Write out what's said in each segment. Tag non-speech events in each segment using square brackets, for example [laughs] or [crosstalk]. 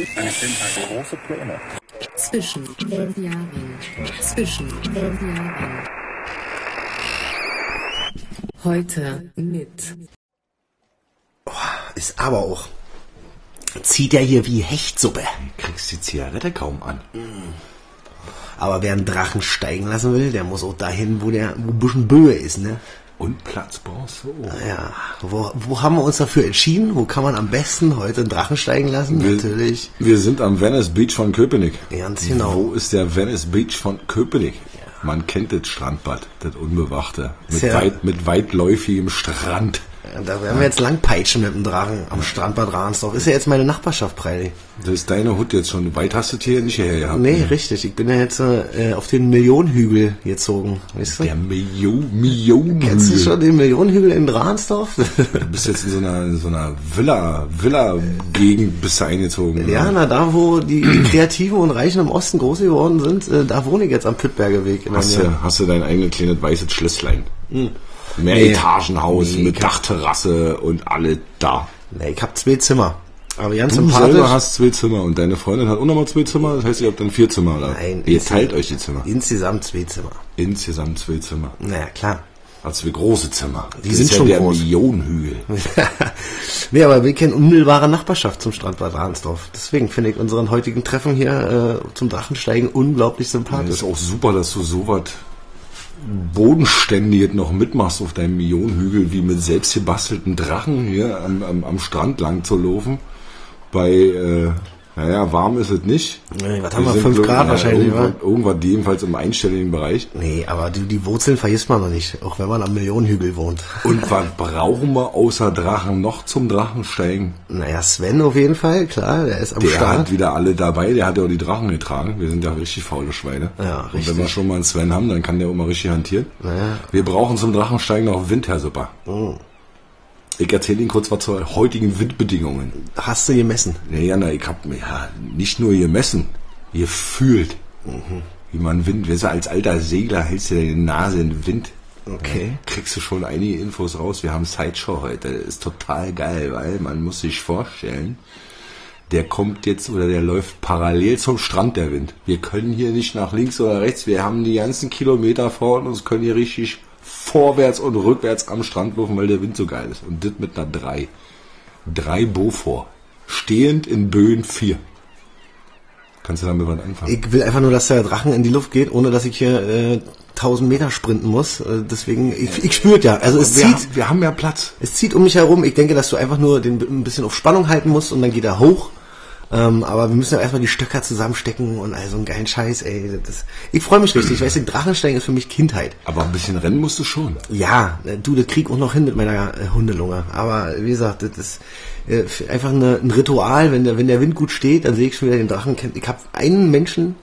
Es sind halt große Pläne. Zwischen den Jahren. Zwischen den Jahren. Heute mit Ist aber auch. Zieht er hier wie Hechtsuppe. Kriegst die Zigarette kaum an. Aber wer einen Drachen steigen lassen will, der muss auch dahin, wo der wo ein bisschen Böe ist, ne? Und Platz brauchst du auch. Ja, wo, wo haben wir uns dafür entschieden? Wo kann man am besten heute einen Drachen steigen lassen? Wir, Natürlich. Wir sind am Venice Beach von Köpenick. Ganz genau. Wo ist der Venice Beach von Köpenick? Man kennt das Strandbad, das unbewachte. Mit, weit, mit weitläufigem Strand. Da werden wir jetzt lang peitschen mit dem Drachen am Strandbad Ransdorf. Ist ja jetzt meine Nachbarschaft, Preili. Das ist deine Hut jetzt schon. Weit hast du hier nicht hierher gehabt. Nee, richtig. Ich bin ja jetzt äh, auf den Millionenhügel gezogen. Weißt du? Der Million, Million. Kennst du schon den Millionenhügel in Ransdorf? Du bist jetzt in so einer, in so einer Villa, Villa-Gegend bist du eingezogen. ja, oder? na da, wo die, die [clears throat] Kreativen und Reichen im Osten groß geworden sind, äh, da wohne ich jetzt am Püttberger Weg. In der Hast du, hast du dein eigenes kleines weißes Schlösslein. Mehr Nee. Etagenhaus Nee, mit Dachterrasse und alle da. Nee, ich hab zwei Zimmer. Aber ganz Du sympathisch. selber hast zwei Zimmer und deine Freundin hat auch nochmal zwei Zimmer. Das heißt, ihr habt dann vier Zimmer, oder? Nein, Ihr teilt euch die Zimmer. Insgesamt zwei Zimmer. Insgesamt zwei Zimmer. Naja, klar. Also zwei große Zimmer. Die das sind schon ja der groß. Millionenhügel. [laughs] nee, aber wir kennen unmittelbare Nachbarschaft zum Strandbad Ransdorf. Deswegen finde ich unseren heutigen Treffen hier äh, zum Drachensteigen unglaublich Das sympathisch. ist auch super, dass du so was bodenständig noch mitmachst auf deinem Millionenhügel, wie mit selbst gebastelten Drachen hier am, am, am Strand lang zu laufen. Bei, äh, naja, warm ist es nicht. Nee, was haben wir? sind, Fünf glaub- Grad ja, wahrscheinlich, Irgendwas, irgendwas jedenfalls im einstelligen Bereich. Nee, aber die, die Wurzeln vergisst man noch nicht, auch wenn man am Millionenhügel wohnt. Und [laughs] was brauchen wir außer Drachen noch zum Drachensteigen? Naja, Sven auf jeden Fall, klar, der ist am Der Start. hat wieder alle dabei, der hat ja auch die Drachen getragen. Wir sind ja richtig faule Schweine. Ja, Und richtig. wenn wir schon mal einen Sven haben, dann kann der auch mal richtig hantieren. Wir brauchen zum Drachensteigen noch Windherrsupper. Oh. Ich erzähle Ihnen kurz was zu heutigen Windbedingungen. Hast du gemessen? Naja, na, ich habe ja nicht nur gemessen, gefühlt, Mhm. wie man Wind, weißt du, als alter Segler hältst du deine Nase in den Wind. Okay. Kriegst du schon einige Infos raus. Wir haben Sideshow heute. Das ist total geil, weil man muss sich vorstellen, der kommt jetzt oder der läuft parallel zum Strand, der Wind. Wir können hier nicht nach links oder rechts. Wir haben die ganzen Kilometer vor uns, können hier richtig vorwärts und rückwärts am Strand laufen, weil der Wind so geil ist. Und das mit einer 3. 3 Beaufort. Stehend in Böen 4. Kannst du damit was anfangen? Ich will einfach nur, dass der Drachen in die Luft geht, ohne dass ich hier äh, 1000 Meter sprinten muss. Äh, deswegen, ich, ich spürt ja. Also es wir, zieht, haben, wir haben ja Platz. es zieht um mich herum. Ich denke, dass du einfach nur den ein bisschen auf Spannung halten musst und dann geht er hoch. Ähm, aber wir müssen ja erstmal die Stöcker zusammenstecken und all so einen geilen Scheiß, ey. Das, ich freue mich richtig. Weißt du, Drachensteigen ist für mich Kindheit. Aber ein bisschen rennen musst du schon. Ja, äh, du, das krieg auch noch hin mit meiner äh, Hundelunge. Aber wie gesagt, das ist äh, einfach eine, ein Ritual. Wenn der, wenn der Wind gut steht, dann sehe ich schon wieder den Drachen. Ich habe einen Menschen,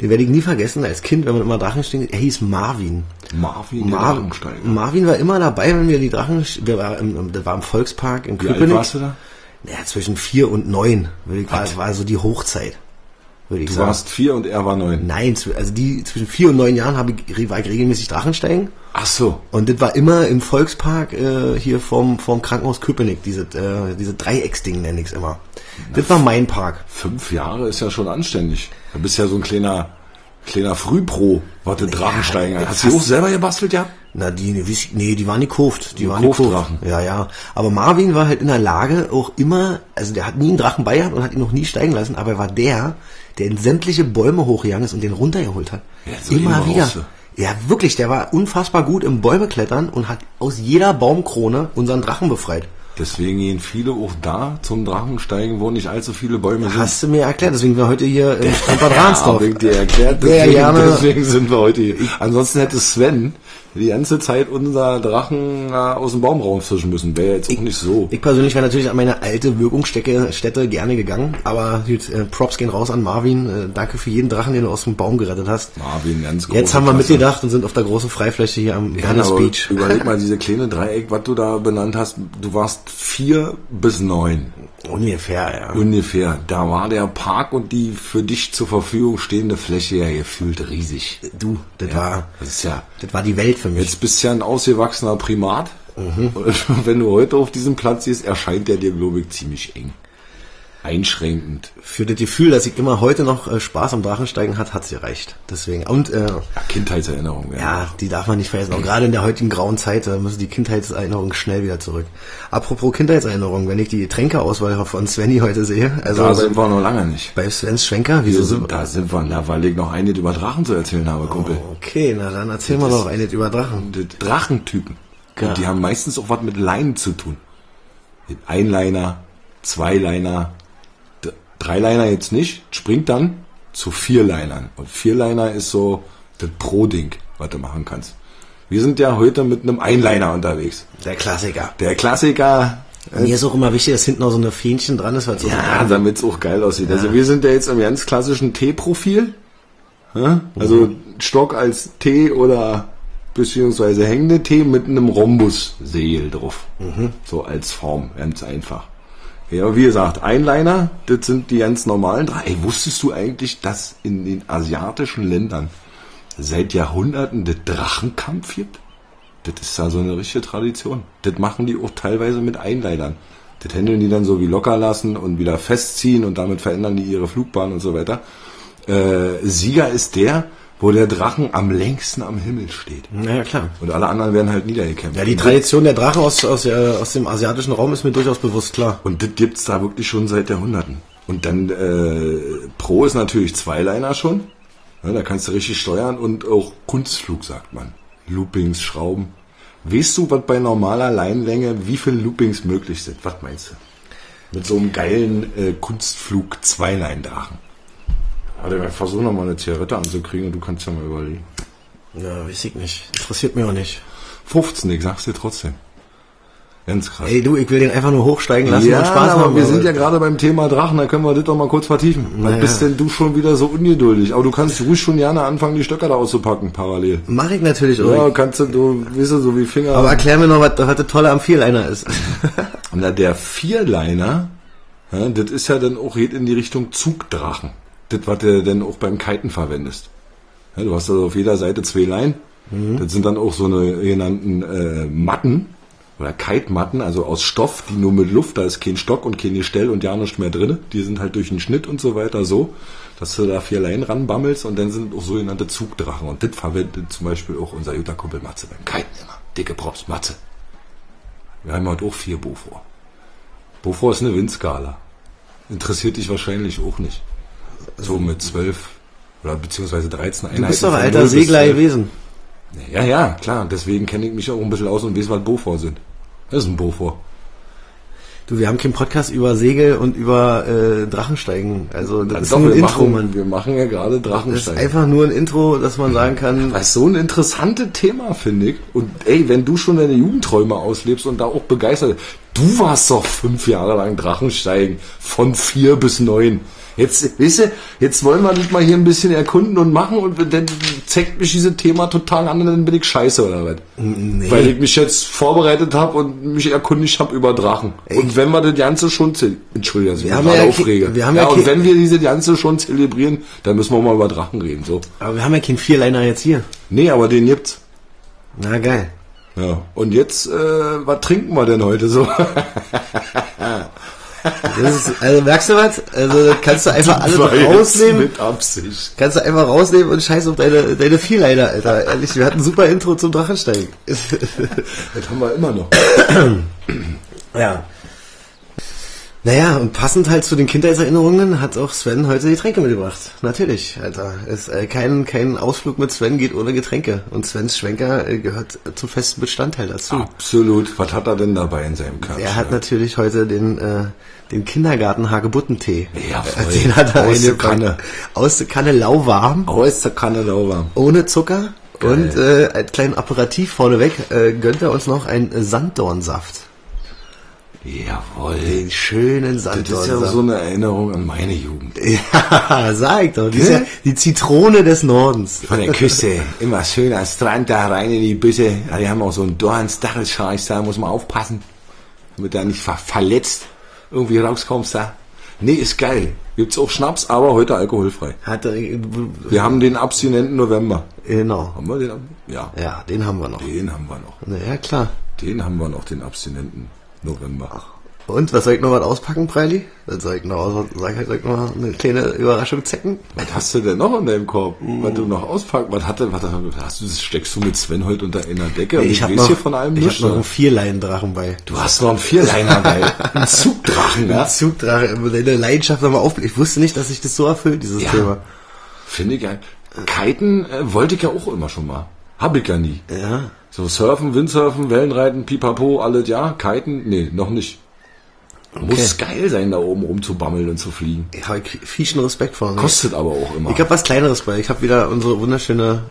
den werde ich nie vergessen, als Kind, wenn man immer Drachen steht, er hieß Marvin. Marvin, der Mar. Marvin war immer dabei, wenn wir die Drachen, wir war im, das war im Volkspark in Wie alt Köpenick. warst du da? Ja, zwischen vier und neun, würde ich, war, war so die Hochzeit, würde ich Du sagen. warst vier und er war neun. Nein, also die zwischen vier und neun Jahren habe ich, war ich regelmäßig Drachensteigen. Ach so. Und das war immer im Volkspark äh, hier vom, vom Krankenhaus Köpenick, diese, äh, diese Dreiecksding nenne ich es immer. Das war mein Park. Fünf Jahre ist ja schon anständig. Du bist ja so ein kleiner, kleiner Frühpro, was den Drachensteigen ja, Hast du die auch selber gebastelt, ja? Na, die, ne, wiss nee, die waren nicht Kurft. Die waren Drachen. Ja, ja. Aber Marvin war halt in der Lage, auch immer, also der hat nie einen Drachen bei gehabt und hat ihn noch nie steigen lassen, aber er war der, der in sämtliche Bäume hochgegangen ist und den runtergeholt hat. Ja, so immer immer wieder. raus, Ja, wirklich, der war unfassbar gut im Bäume klettern und hat aus jeder Baumkrone unseren Drachen befreit. Deswegen gehen viele auch da zum Drachensteigen, wo nicht allzu viele Bäume sind. Hast du mir erklärt, deswegen sind wir heute hier im [laughs] Ja, Ransdorf. ich dir erklärt, deswegen, gerne. deswegen sind wir heute hier. Ansonsten hätte Sven die ganze Zeit unser Drachen aus dem Baum rausfischen müssen. Wäre jetzt auch nicht so. Ich persönlich wäre natürlich an meine alte Wirkungsstätte Stätte gerne gegangen, aber gut, äh, Props gehen raus an Marvin. Äh, danke für jeden Drachen, den du aus dem Baum gerettet hast. Marvin, ganz große Jetzt haben wir Klasse. mitgedacht und sind auf der großen Freifläche hier am Ja, Venice Beach. Überleg mal, [laughs] diese kleine Dreieck, was du da benannt hast, du warst vier bis neun. Ungefähr, ja. Ungefähr. Da war der Park und die für dich zur Verfügung stehende Fläche ja gefühlt riesig. Du, das war, Das ist ja. das war die Welt für mich. Jetzt bist du ja ein ausgewachsener Primat. Und [laughs] wenn du heute auf diesem Platz siehst, erscheint der dir, glaube ich, ziemlich eng. Einschränkend. Für das Gefühl, dass ich immer heute noch äh, Spaß am Drachensteigen hat, hat sie gereicht. Deswegen. Und äh, Ja, Kindheitserinnerung. Ja. ja, die darf man nicht vergessen. Auch gerade in der heutigen grauen Zeit da müssen die Kindheitserinnerungen schnell wieder zurück. Apropos Kindheitserinnerungen, wenn ich die Getränkeauswahl von Svenny heute sehe, also Da bei, sind wir noch lange nicht. bei Svens Schwenker, wieso Wir sind sind, da sind wir, da weil ich noch einiges über Drachen zu erzählen habe, Kumpel. Okay, na dann erzähl mal Das- noch eine über Drachen. Drachentypen. Ja. Und die haben meistens auch was mit Leinen zu tun. Einliner, Zweiliner, Dreiliner jetzt nicht, springt dann zu Vierlinern. Und Vierliner ist so das Pro-Ding, was du machen kannst. Wir sind ja heute mit einem Einliner unterwegs. Der Klassiker. Der Klassiker, Mir ist auch immer wichtig, dass hinten noch so eine Fähnchen dran ist, weil so ja, damit es auch geil aussieht. Also wir sind ja jetzt im ganz klassischen T-Profil. Ja? Also Mhm. Stock als T oder beziehungsweise hängende T mit einem Rhombus-Segel drauf. Mhm. So als Form, ganz einfach. Ja, wie gesagt, Einliner, das sind die ganz normalen drei. Ey, wusstest du eigentlich, dass in den asiatischen Ländern seit Jahrhunderten der Drachenkampf gibt? Das ist da so eine richtige Tradition. Das machen die auch teilweise mit Einleitern. Das händeln die dann so wie locker lassen und wieder festziehen und damit verändern die ihre Flugbahn und so weiter. Äh, Sieger ist der, wo der Drachen am längsten am Himmel steht. Naja, klar. Und alle anderen werden halt niedergekämpft. Ja, die Tradition der Drachen aus, aus, äh, aus dem asiatischen Raum ist mir durchaus bewusst, klar. Und das gibt's da wirklich schon seit Jahrhunderten. Und dann äh, Pro ist natürlich Zweiliner schon. Ja, da kannst du richtig steuern und auch Kunstflug, sagt man. Loopings, Schrauben. Weißt du, was bei normaler Leinlänge, wie viele Loopings möglich sind? Was meinst du? Mit so einem geilen äh, Kunstflug Zweileindrachen. Warte, wir versuchen noch mal eine Zigarette anzukriegen und du kannst ja mal überlegen. Ja, weiß ich nicht. Interessiert mich auch nicht. 15, ich sag's dir trotzdem. Ganz krass. Ey, du, ich will den einfach nur hochsteigen lassen ja, und Spaß aber haben. wir sind ja gerade beim Thema Drachen, da können wir das doch mal kurz vertiefen. Was Naja. bist denn du schon wieder so ungeduldig? Aber du kannst ruhig schon gerne anfangen, die Stöcker da auszupacken, parallel. Mach ich natürlich auch. Ja, kannst du, du, weißt du, so wie Finger. Aber erklär mir noch, was, was das Tolle am Vierliner ist. [laughs] Na, der Vierliner, ja, das ist ja dann auch geht in die Richtung Zugdrachen. Das, was du dann auch beim Kiten verwendest. Ja, du hast also auf jeder Seite zwei Leinen. Das sind dann auch so eine genannten äh, Matten oder Kite-Matten, also aus Stoff, die nur mit Luft, da ist kein Stock und kein Gestell und ja nichts mehr drin. Die sind halt durch den Schnitt und so weiter so, dass du da vier Leinen ranbammelst und dann sind auch sogenannte Zugdrachen. Und das verwendet zum Beispiel auch unser guter Kumpel Matze beim Kiten immer. Dicke Props, Matze. Wir haben heute auch vier Bofor. Bofor ist eine Windskala. Interessiert dich wahrscheinlich auch nicht. So mit zwölf oder beziehungsweise 13 Einheiten. Du bist doch von alter 0 bis Segler 12. gewesen. Ja, ja, klar. Deswegen kenne ich mich auch ein bisschen aus und weiß, was Bofor sind. Das ist ein Bofor. Du, wir haben keinen Podcast über Segel und über äh, Drachensteigen. Also das ist Doch, nur ein Intro, machen, Mann. wir machen ja gerade Das ist Drachensteigen. einfach nur ein Intro, dass man sagen kann, Das ist so ein interessantes Thema, finde ich. Und ey, wenn du schon deine Jugendträume auslebst und da auch begeistert, du warst doch fünf Jahre lang Drachensteigen, von vier bis neun. Jetzt, weißt du, jetzt wollen wir dich mal hier ein bisschen erkunden und machen und dann zeigt mich dieses Thema total an und dann bin ich scheiße oder was? Weil ich mich jetzt vorbereitet habe und mich erkundigt habe über Drachen. Und wenn wir das Ganze schon zelebrieren, Entschuldigung, dass ich Wir mich gerade ja aufrege. wir haben ja, ja und wenn wir diese Ganze schon zelebrieren, dann müssen wir mal über Drachen reden, so. aber wir haben ja keinen Vierliner jetzt hier. Nee, aber den gibt's. Na geil. Ja, und jetzt, äh, was trinken wir denn heute so? [laughs] Das ist, also merkst du was? Also kannst du einfach alles rausnehmen. Mit Absicht. Kannst du einfach rausnehmen und scheiß auf deine, deine Vierliner, Alter. Ehrlich, wir hatten ein super Intro zum Drachensteigen. [laughs] Das haben wir immer noch. [clears throat] ja. Naja, und passend halt zu den Kindheitserinnerungen hat auch Sven heute Getränke mitgebracht. Natürlich, Alter. Es, äh, kein, kein Ausflug mit Sven geht ohne Getränke. Und Svens Schwenker äh, gehört zum festen Bestandteil dazu. Absolut. Was hat er denn dabei in seinem Körper? Er hat natürlich heute den, äh, den Kindergarten Hagebuttentee. Jawohl. Äh, Den hat er Aus der. Kanne. Aus der Kanne lauwarm, Aus der Kanne lauwarm. ohne Zucker. Geil. Und äh, als kleinen Aperitif vorneweg äh, gönnt er uns noch einen Sanddornsaft. Jawohl. Den schönen Das ist ja Sanddornsaft. so eine Erinnerung an meine Jugend. [laughs] Ja, sag doch. Die, ja die Zitrone des Nordens. Von der Küste, immer schön am Strand da rein in die Büsse. Ja, die haben auch so einen Dornstachelscheiß, da muss man aufpassen, damit da nicht ver verletzt irgendwie rauskommst da. Nee, ist geil. Gibt's auch Schnaps, aber heute alkoholfrei. Hat er, äh, Wir haben den abstinenten November. genau. Haben wir den? Ja, Ja, den haben wir noch. den haben wir noch. Na ja, klar. Den haben wir noch, den abstinenten November. Und, was soll ich noch was auspacken, Preili? Dann soll ich noch, soll ich, soll ich noch eine kleine Überraschung zecken? Was hast du denn noch in deinem Korb? Was du noch auspacken? Was hatte, was hast du, das steckst du mit Sven heute unter einer Decke? Und ich habe noch, hier von allem ich hab noch einen Vierleinen-Drachen bei. Du hast noch einen Vierliner bei. Einen [laughs] Zugdrachen, Ja. ja? Zugdrache, deine Leidenschaft nochmal aufblickt. Ich wusste nicht, dass sich das so erfüllt, dieses Ja. Thema. Finde ich geil. Kiten äh, wollte ich ja auch immer schon mal. Hab ich ja nie. Ja. So Surfen, Windsurfen, Wellenreiten, Pipapo, alles ja. Kiten, nee, noch nicht. Muss geil sein, da oben rumzubammeln und zu fliegen. Ich habe fieschen Respekt vor. Ne? Kostet aber auch immer. Ich habe was Kleineres bei. Ich habe wieder unsere wunderschöne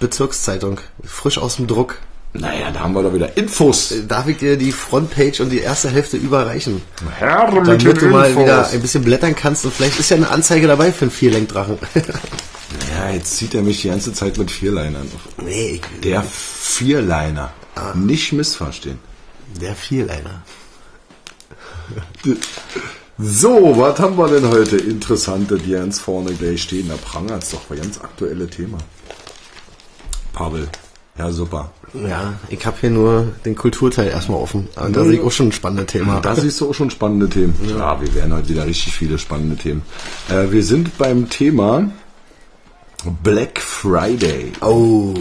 Bezirkszeitung. Frisch aus dem Druck. naja, da haben wir doch wieder Infos. Darf ich dir die Frontpage und die erste Hälfte überreichen? Herr mit Damit du mal wieder ein bisschen blättern kannst und vielleicht ist ja eine Anzeige dabei für einen Vierlenkdrachen. [laughs] Ja, jetzt zieht er mich die ganze Zeit mit Vierlinern. nee, ich, Der Vierliner. Nicht missverstehen. der Vierleiner. So, was haben wir denn heute Interessante, die ganz vorne gleich stehen? Da prangert es doch ein ganz aktuelle Thema. Pavel, ja super. Ja, ich habe hier nur den Kulturteil erstmal offen. Und da sehe ich auch schon ein spannendes Thema. Da siehst du auch schon spannende Themen. Ja, wir werden heute wieder richtig viele spannende Themen. Äh, wir sind beim Thema Black Friday. Oh,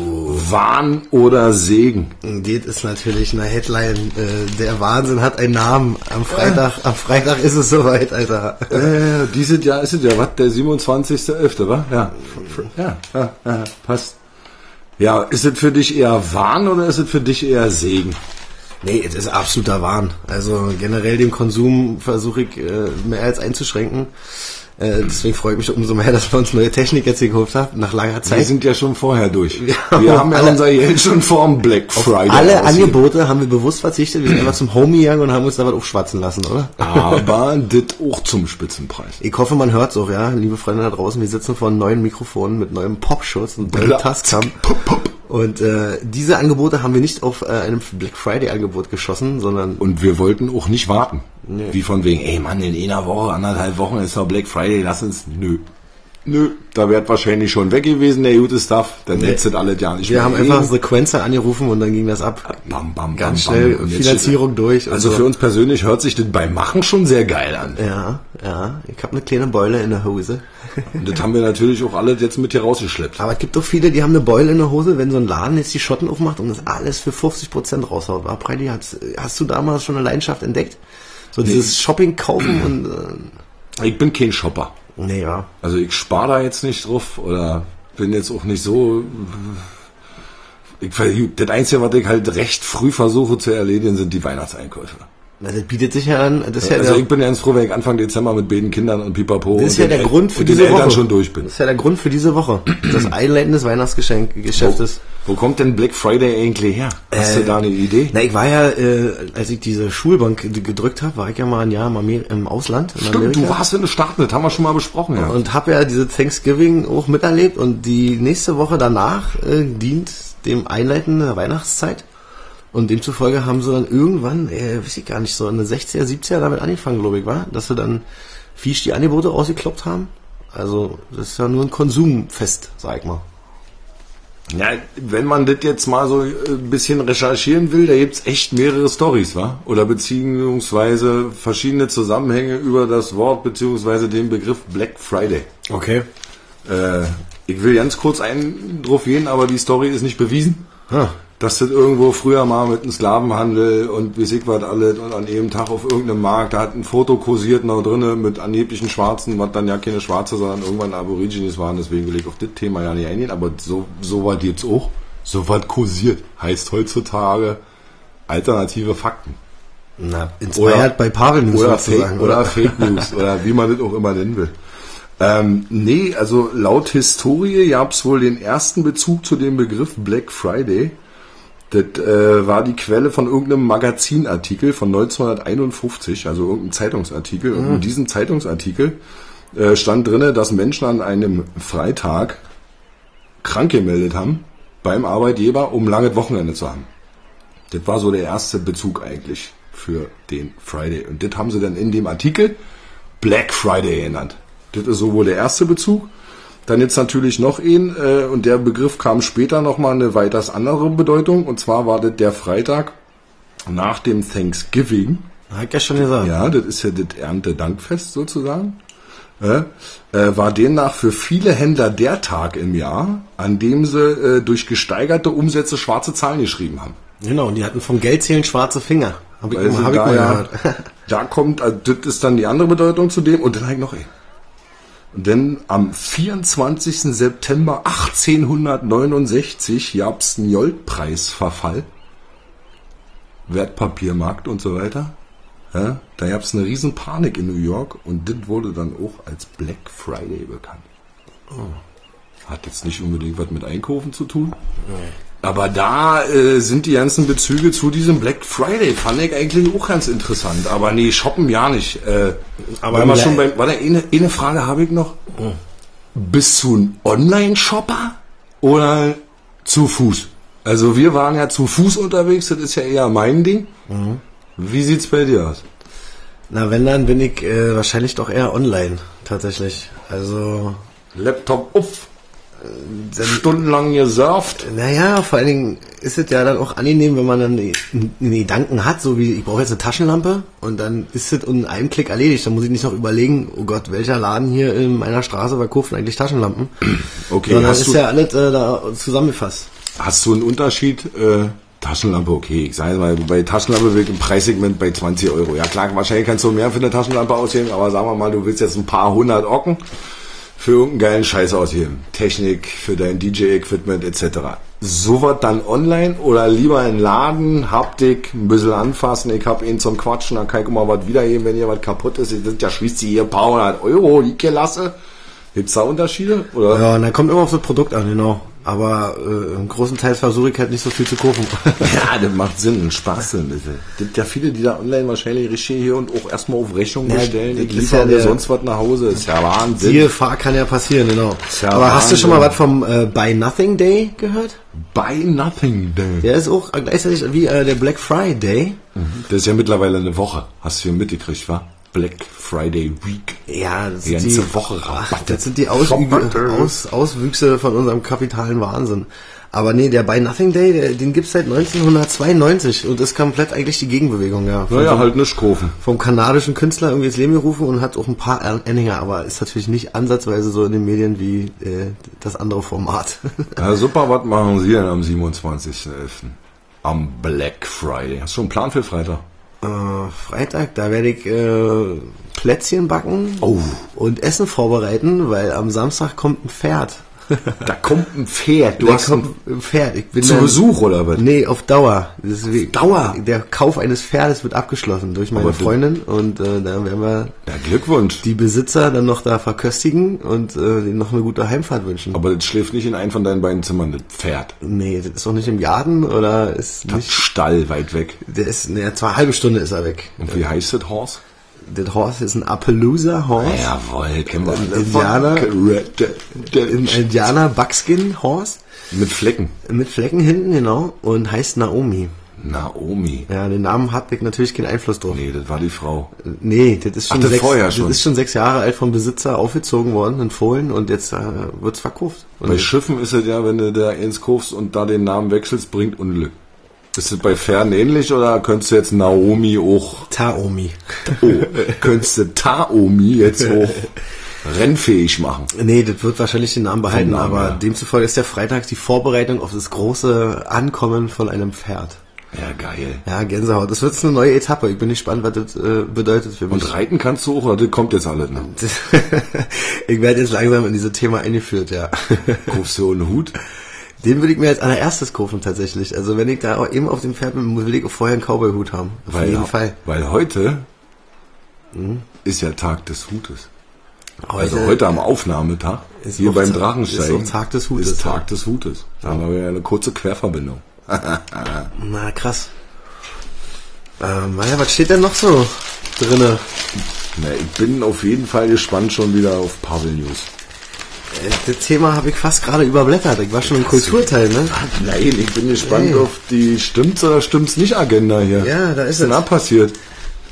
Wahn oder Segen? das ist natürlich eine Headline. Äh, der Wahnsinn hat einen Namen. Am Freitag, am Freitag ist es soweit, Alter. Äh, dieses Jahr ist es ja, was, der 27.11., wa? Ja. Ja, ja, ja, passt. Ja, ist es für dich eher Wahn oder ist es für dich eher Segen? Nee, es ist absoluter Wahn. Also generell dem Konsum versuche ich äh, mehr als einzuschränken. Äh, deswegen freue ich mich umso mehr, [laughs] dass wir uns neue Technik jetzt gekauft haben, nach langer Wir Zeit. sind ja schon vorher durch. Wir haben ja unser Geld schon vorm Black Friday. Alle ausgegeben. Angebote haben wir bewusst verzichtet. Wir sind einfach zum Homie gegangen und haben uns da was aufschwatzen lassen, oder? Aber das auch zum Spitzenpreis. Ich hoffe, man hört's auch, ja. Liebe Freunde da draußen, wir sitzen vor neuen Mikrofon mit neuem Popschutz und neuem Bla- Tascam. Pop, pop. Und äh, diese Angebote haben wir nicht auf äh, einem Black Friday Angebot geschossen, sondern Und wir wollten auch nicht warten. Wie von wegen, ey Mann, in einer Woche, anderthalb Wochen ist doch Black Friday, lass uns. Nö. Nö, da wäre wahrscheinlich schon weg gewesen, der gute Stuff. Dann Nee. hättest alle ja nicht wir haben gegeben. einfach Sequenzer angerufen und dann ging das ab. Bam, bam, Ganz bam, schnell bam. Finanzierung durch. Also so. für uns persönlich hört sich das beim Machen schon sehr geil an. Ja, ja. Ich habe eine kleine Beule in der Hose. Und das haben wir natürlich auch alle jetzt mit hier rausgeschleppt. Aber es gibt doch viele, die haben eine Beule in der Hose, wenn so ein Laden jetzt die Schotten aufmacht und das alles für 50% raushaut. War Preidi, hast, hast du damals schon eine Leidenschaft entdeckt? So dieses Shopping kaufen und äh, Ich bin kein Shopper. nee, ja. Also ich spare da jetzt nicht drauf oder bin jetzt auch nicht so. Ich, das Einzige, was ich halt recht früh versuche zu erledigen, sind die Weihnachtseinkäufe. Das bietet sich ja an. Das ist ja, Also der, ich bin ganz froh, wenn ich Anfang Dezember mit beiden Kindern und Pipapo das ist ja der den, Grund für diese Eltern Woche. schon durch bin. Das ist ja der Grund für diese Woche. Das [clears throat] Einleiten des Weihnachtsgeschäftes. Wo kommt denn Black Friday eigentlich her? Hast Äh, du da eine Idee? Na, ich war ja, äh, als ich diese Schulbank gedrückt habe, war ich ja mal ein Jahr im, Ausland. Stimmt, Amerika. du warst in der Staaten, das haben wir schon mal besprochen. Ja. Und habe ja diese Thanksgiving auch miterlebt und die nächste Woche danach äh, dient dem Einleiten der Weihnachtszeit. Und demzufolge haben sie dann irgendwann, äh, weiß ich gar nicht, so in den 60er, 70er damit angefangen, glaube ich, war, dass sie dann fisch die Angebote ausgekloppt haben. Also, das ist ja nur ein Konsumfest, sag ich mal. Ja, wenn man das jetzt mal so ein bisschen recherchieren will, da gibt's echt mehrere Stories, wa? Oder beziehungsweise verschiedene Zusammenhänge über das Wort beziehungsweise den Begriff Black Friday. Okay. Äh, ich will ganz kurz einen drauf gehen, aber die Story ist nicht bewiesen. Ah. Dass das irgendwo früher mal mit einem Sklavenhandel und wie ich was alles und an jedem Tag auf irgendeinem Markt, da hat ein Foto kursiert noch drinnen mit angeblichen Schwarzen, was dann ja keine Schwarze, sondern irgendwann Aborigines waren, deswegen will ich auf das Thema ja nicht eingehen, aber so, so was gibt's auch. So was kursiert. Heißt heutzutage alternative Fakten. Na, inspired bei Pavel News Oder Fake, oder Fake News oder wie man das auch immer nennen will. Ähm, nee, also laut Historie gab es wohl den ersten Bezug zu dem Begriff Black Friday. Das äh, war die Quelle von irgendeinem Magazinartikel von 1951, also irgendein Zeitungsartikel. Und in diesem Zeitungsartikel äh, stand drinne, dass Menschen an einem Freitag krank gemeldet haben beim Arbeitgeber, um langes Wochenende zu haben. Das war so der erste Bezug eigentlich für den Friday. Und das haben sie dann in dem Artikel Black Friday genannt. Das ist so wohl der erste Bezug. Dann jetzt natürlich noch ein, äh, und der Begriff kam später nochmal eine weiters andere Bedeutung. Und zwar war das der Freitag nach dem Thanksgiving. Hat ja schon gesagt. ja, das ist ja das Erntedankfest sozusagen, äh, äh, war demnach für viele Händler der Tag im Jahr, an dem sie äh, durch gesteigerte Umsätze schwarze Zahlen geschrieben haben. Genau, und die hatten vom Geldzählen schwarze Finger. Hab ich, mal- sie hab ich da, mal ja, gehört. da kommt, also das ist dann die andere Bedeutung zu dem und dann halt noch ein. Dann am 24. September 1869 gab's einen Joldpreisverfall, Wertpapiermarkt und so weiter. Ja, da gab's eine riesen Panik in New York und das wurde dann auch als Black Friday bekannt. Hat jetzt nicht unbedingt was mit Einkaufen zu tun. Aber da äh, sind die ganzen Bezüge zu diesem Black Friday, fand ich eigentlich auch ganz interessant. Aber nee, shoppen ja nicht. Äh, aber wenn wir schon beim, warte, eine, eine Frage habe ich noch. Bist du ein Online-Shopper oder zu Fuß? Also wir waren ja zu Fuß unterwegs, das ist ja eher mein Ding. Wie sieht's bei dir aus? Na, wenn, dann bin ich äh, wahrscheinlich doch eher online, tatsächlich. Also, Laptop auf, stundenlang gesurft. naja, vor allen Dingen ist es ja dann auch angenehm, wenn man dann einen Gedanken hat, so wie, ich brauche jetzt eine Taschenlampe und dann ist es in einem Klick erledigt. Dann muss ich nicht noch überlegen, oh Gott, welcher Laden hier in meiner Straße verkauft eigentlich Taschenlampen? [clears throat] Okay, Sondern hast ist du- ja alles äh, da zusammengefasst. Hast du einen Unterschied? Äh, Taschenlampe, okay, ich sage mal, bei Taschenlampe will ich im Preissegment bei 20 Euro. Ja klar, wahrscheinlich kannst du mehr für eine Taschenlampe ausgeben, aber sagen wir mal, du willst jetzt ein paar hundert Ocken für irgendeinen geilen Scheiß ausgeben. Technik, für dein DJ-Equipment etc. So was dann online oder lieber in Laden, Haptik, ein bisschen anfassen, ich hab ihn zum Quatschen, dann kann ich mal was wiedergeben, wenn hier was kaputt ist. Das sind ja schließlich hier ein paar hundert Euro, die ich hier lasse. Gibt's da Unterschiede? Oder? Ja, und dann kommt immer auf das Produkt an, genau. Aber äh, im großen Teil versuche ich halt nicht so viel zu kaufen. [laughs] Ja, das macht Sinn und Spaß ein bisschen. Es gibt ja viele, die da online wahrscheinlich richtig hier und auch erstmal auf Rechnung Ja, bestellen. Ich liefere ja sonst was nach Hause. Ist ja Wahnsinn. Die Gefahr kann ja passieren, genau. ja Aber hast du schon mal Wahnsinn. was vom äh, Buy Nothing Day gehört? Buy Nothing Day. Der ist auch gleichzeitig wie äh, der Black Friday. Das ist ja mittlerweile eine Woche. Hast du hier mitgekriegt, wa? Black Friday Week. Ja, das Die ganze die, Woche Rabatte. das sind die Rabatte. Aus, Auswüchse von unserem kapitalen Wahnsinn. Aber nee, der Buy Nothing Day, der, den gibt's seit 1992 und ist komplett eigentlich die Gegenbewegung, ja. Von Naja, so- halt nicht kaufen. vom kanadischen Künstler irgendwie ins Leben gerufen und hat auch ein paar Anhänger, aber ist natürlich nicht ansatzweise so in den Medien wie äh, das andere Format. [laughs] Ja, super, was machen Sie denn am 27.11.? Am Black Friday. Hast du einen Plan für Freitag? Äh, Freitag, da werde ich äh, Plätzchen backen Oh. und Essen vorbereiten, weil am Samstag kommt ein Pferd. Da kommt ein Pferd. Du Da hast kommt ein Pferd. Ich bin Zu dann- Besuch oder was? Nee, auf Dauer. Wie, Dauer? Der Kauf eines Pferdes wird abgeschlossen durch meine Aber Freundin und äh, da werden wir Ja, Glückwunsch. die Besitzer dann noch da verköstigen und äh, denen noch eine gute Heimfahrt wünschen. Aber das schläft nicht in einem von deinen beiden Zimmern, das Pferd. nee, das ist doch nicht im Garten oder ist Das nicht. Stall weit weg. Der ist, ne, zwar eine halbe Stunde ist er weg. Und wie heißt das Horse? Der Horse ist ein Appaloosa Horse. Jawohl, kennen wir Ein. Indianer. Dead Ein. Indianer Buckskin Horse Mit Flecken. mit Flecken hinten, genau, und heißt Naomi. Naomi. Ja, den Namen hat ich natürlich keinen Einfluss drauf. Nee, das war die Frau. Nee, das ist schon, Ach, das sechs, vorher das schon. ist schon sechs Jahre alt vom Besitzer aufgezogen worden in Fohlen und jetzt äh, wird's verkauft. Und Bei Schiffen ist es ja, wenn du da eins kaufst und da den Namen wechselst, bringt Unglück. Ist es bei Pferden ähnlich oder könntest du jetzt Naomi auch, Taomi. oh, könntest du Taomi jetzt auch rennfähig machen? Nee, das wird wahrscheinlich den Namen behalten, Namen, aber ja. demzufolge ist der Freitag die Vorbereitung auf das große Ankommen von einem Pferd. Ja, geil. Ja, Gänsehaut. Das wird jetzt eine neue Etappe. Ich bin gespannt, was das äh, bedeutet für mich. Und reiten kannst du auch, oder das kommt jetzt alles, ne? [laughs] ich werde jetzt langsam in dieses Thema eingeführt, ja. Kaufst du einen Hut? [laughs] Den würde ich mir als allererstes kaufen tatsächlich. Also wenn ich da auch eben auf dem Pferd bin, will ich auch vorher einen Cowboy-Hut haben. Auf jeden Fall. Weil heute ist ja Tag des Hutes. Also Heute- heute am Aufnahmetag, Ist hier beim Drachensteigen, ist Tag des Hutes, Ist ja. Tag des Hutes. Da haben wir ja eine kurze Querverbindung. [laughs] Na, krass. Ähm, naja, was steht denn noch so drinne? Na, ich bin auf jeden Fall gespannt schon wieder auf Pavel News. Das Thema habe ich fast gerade überblättert. Ich war schon im Kulturteil, ne? Nein, ich bin gespannt Hey. auf die stimmt's oder stimmt's nicht Agenda hier. Ja, da ist Was ist denn es. da passiert?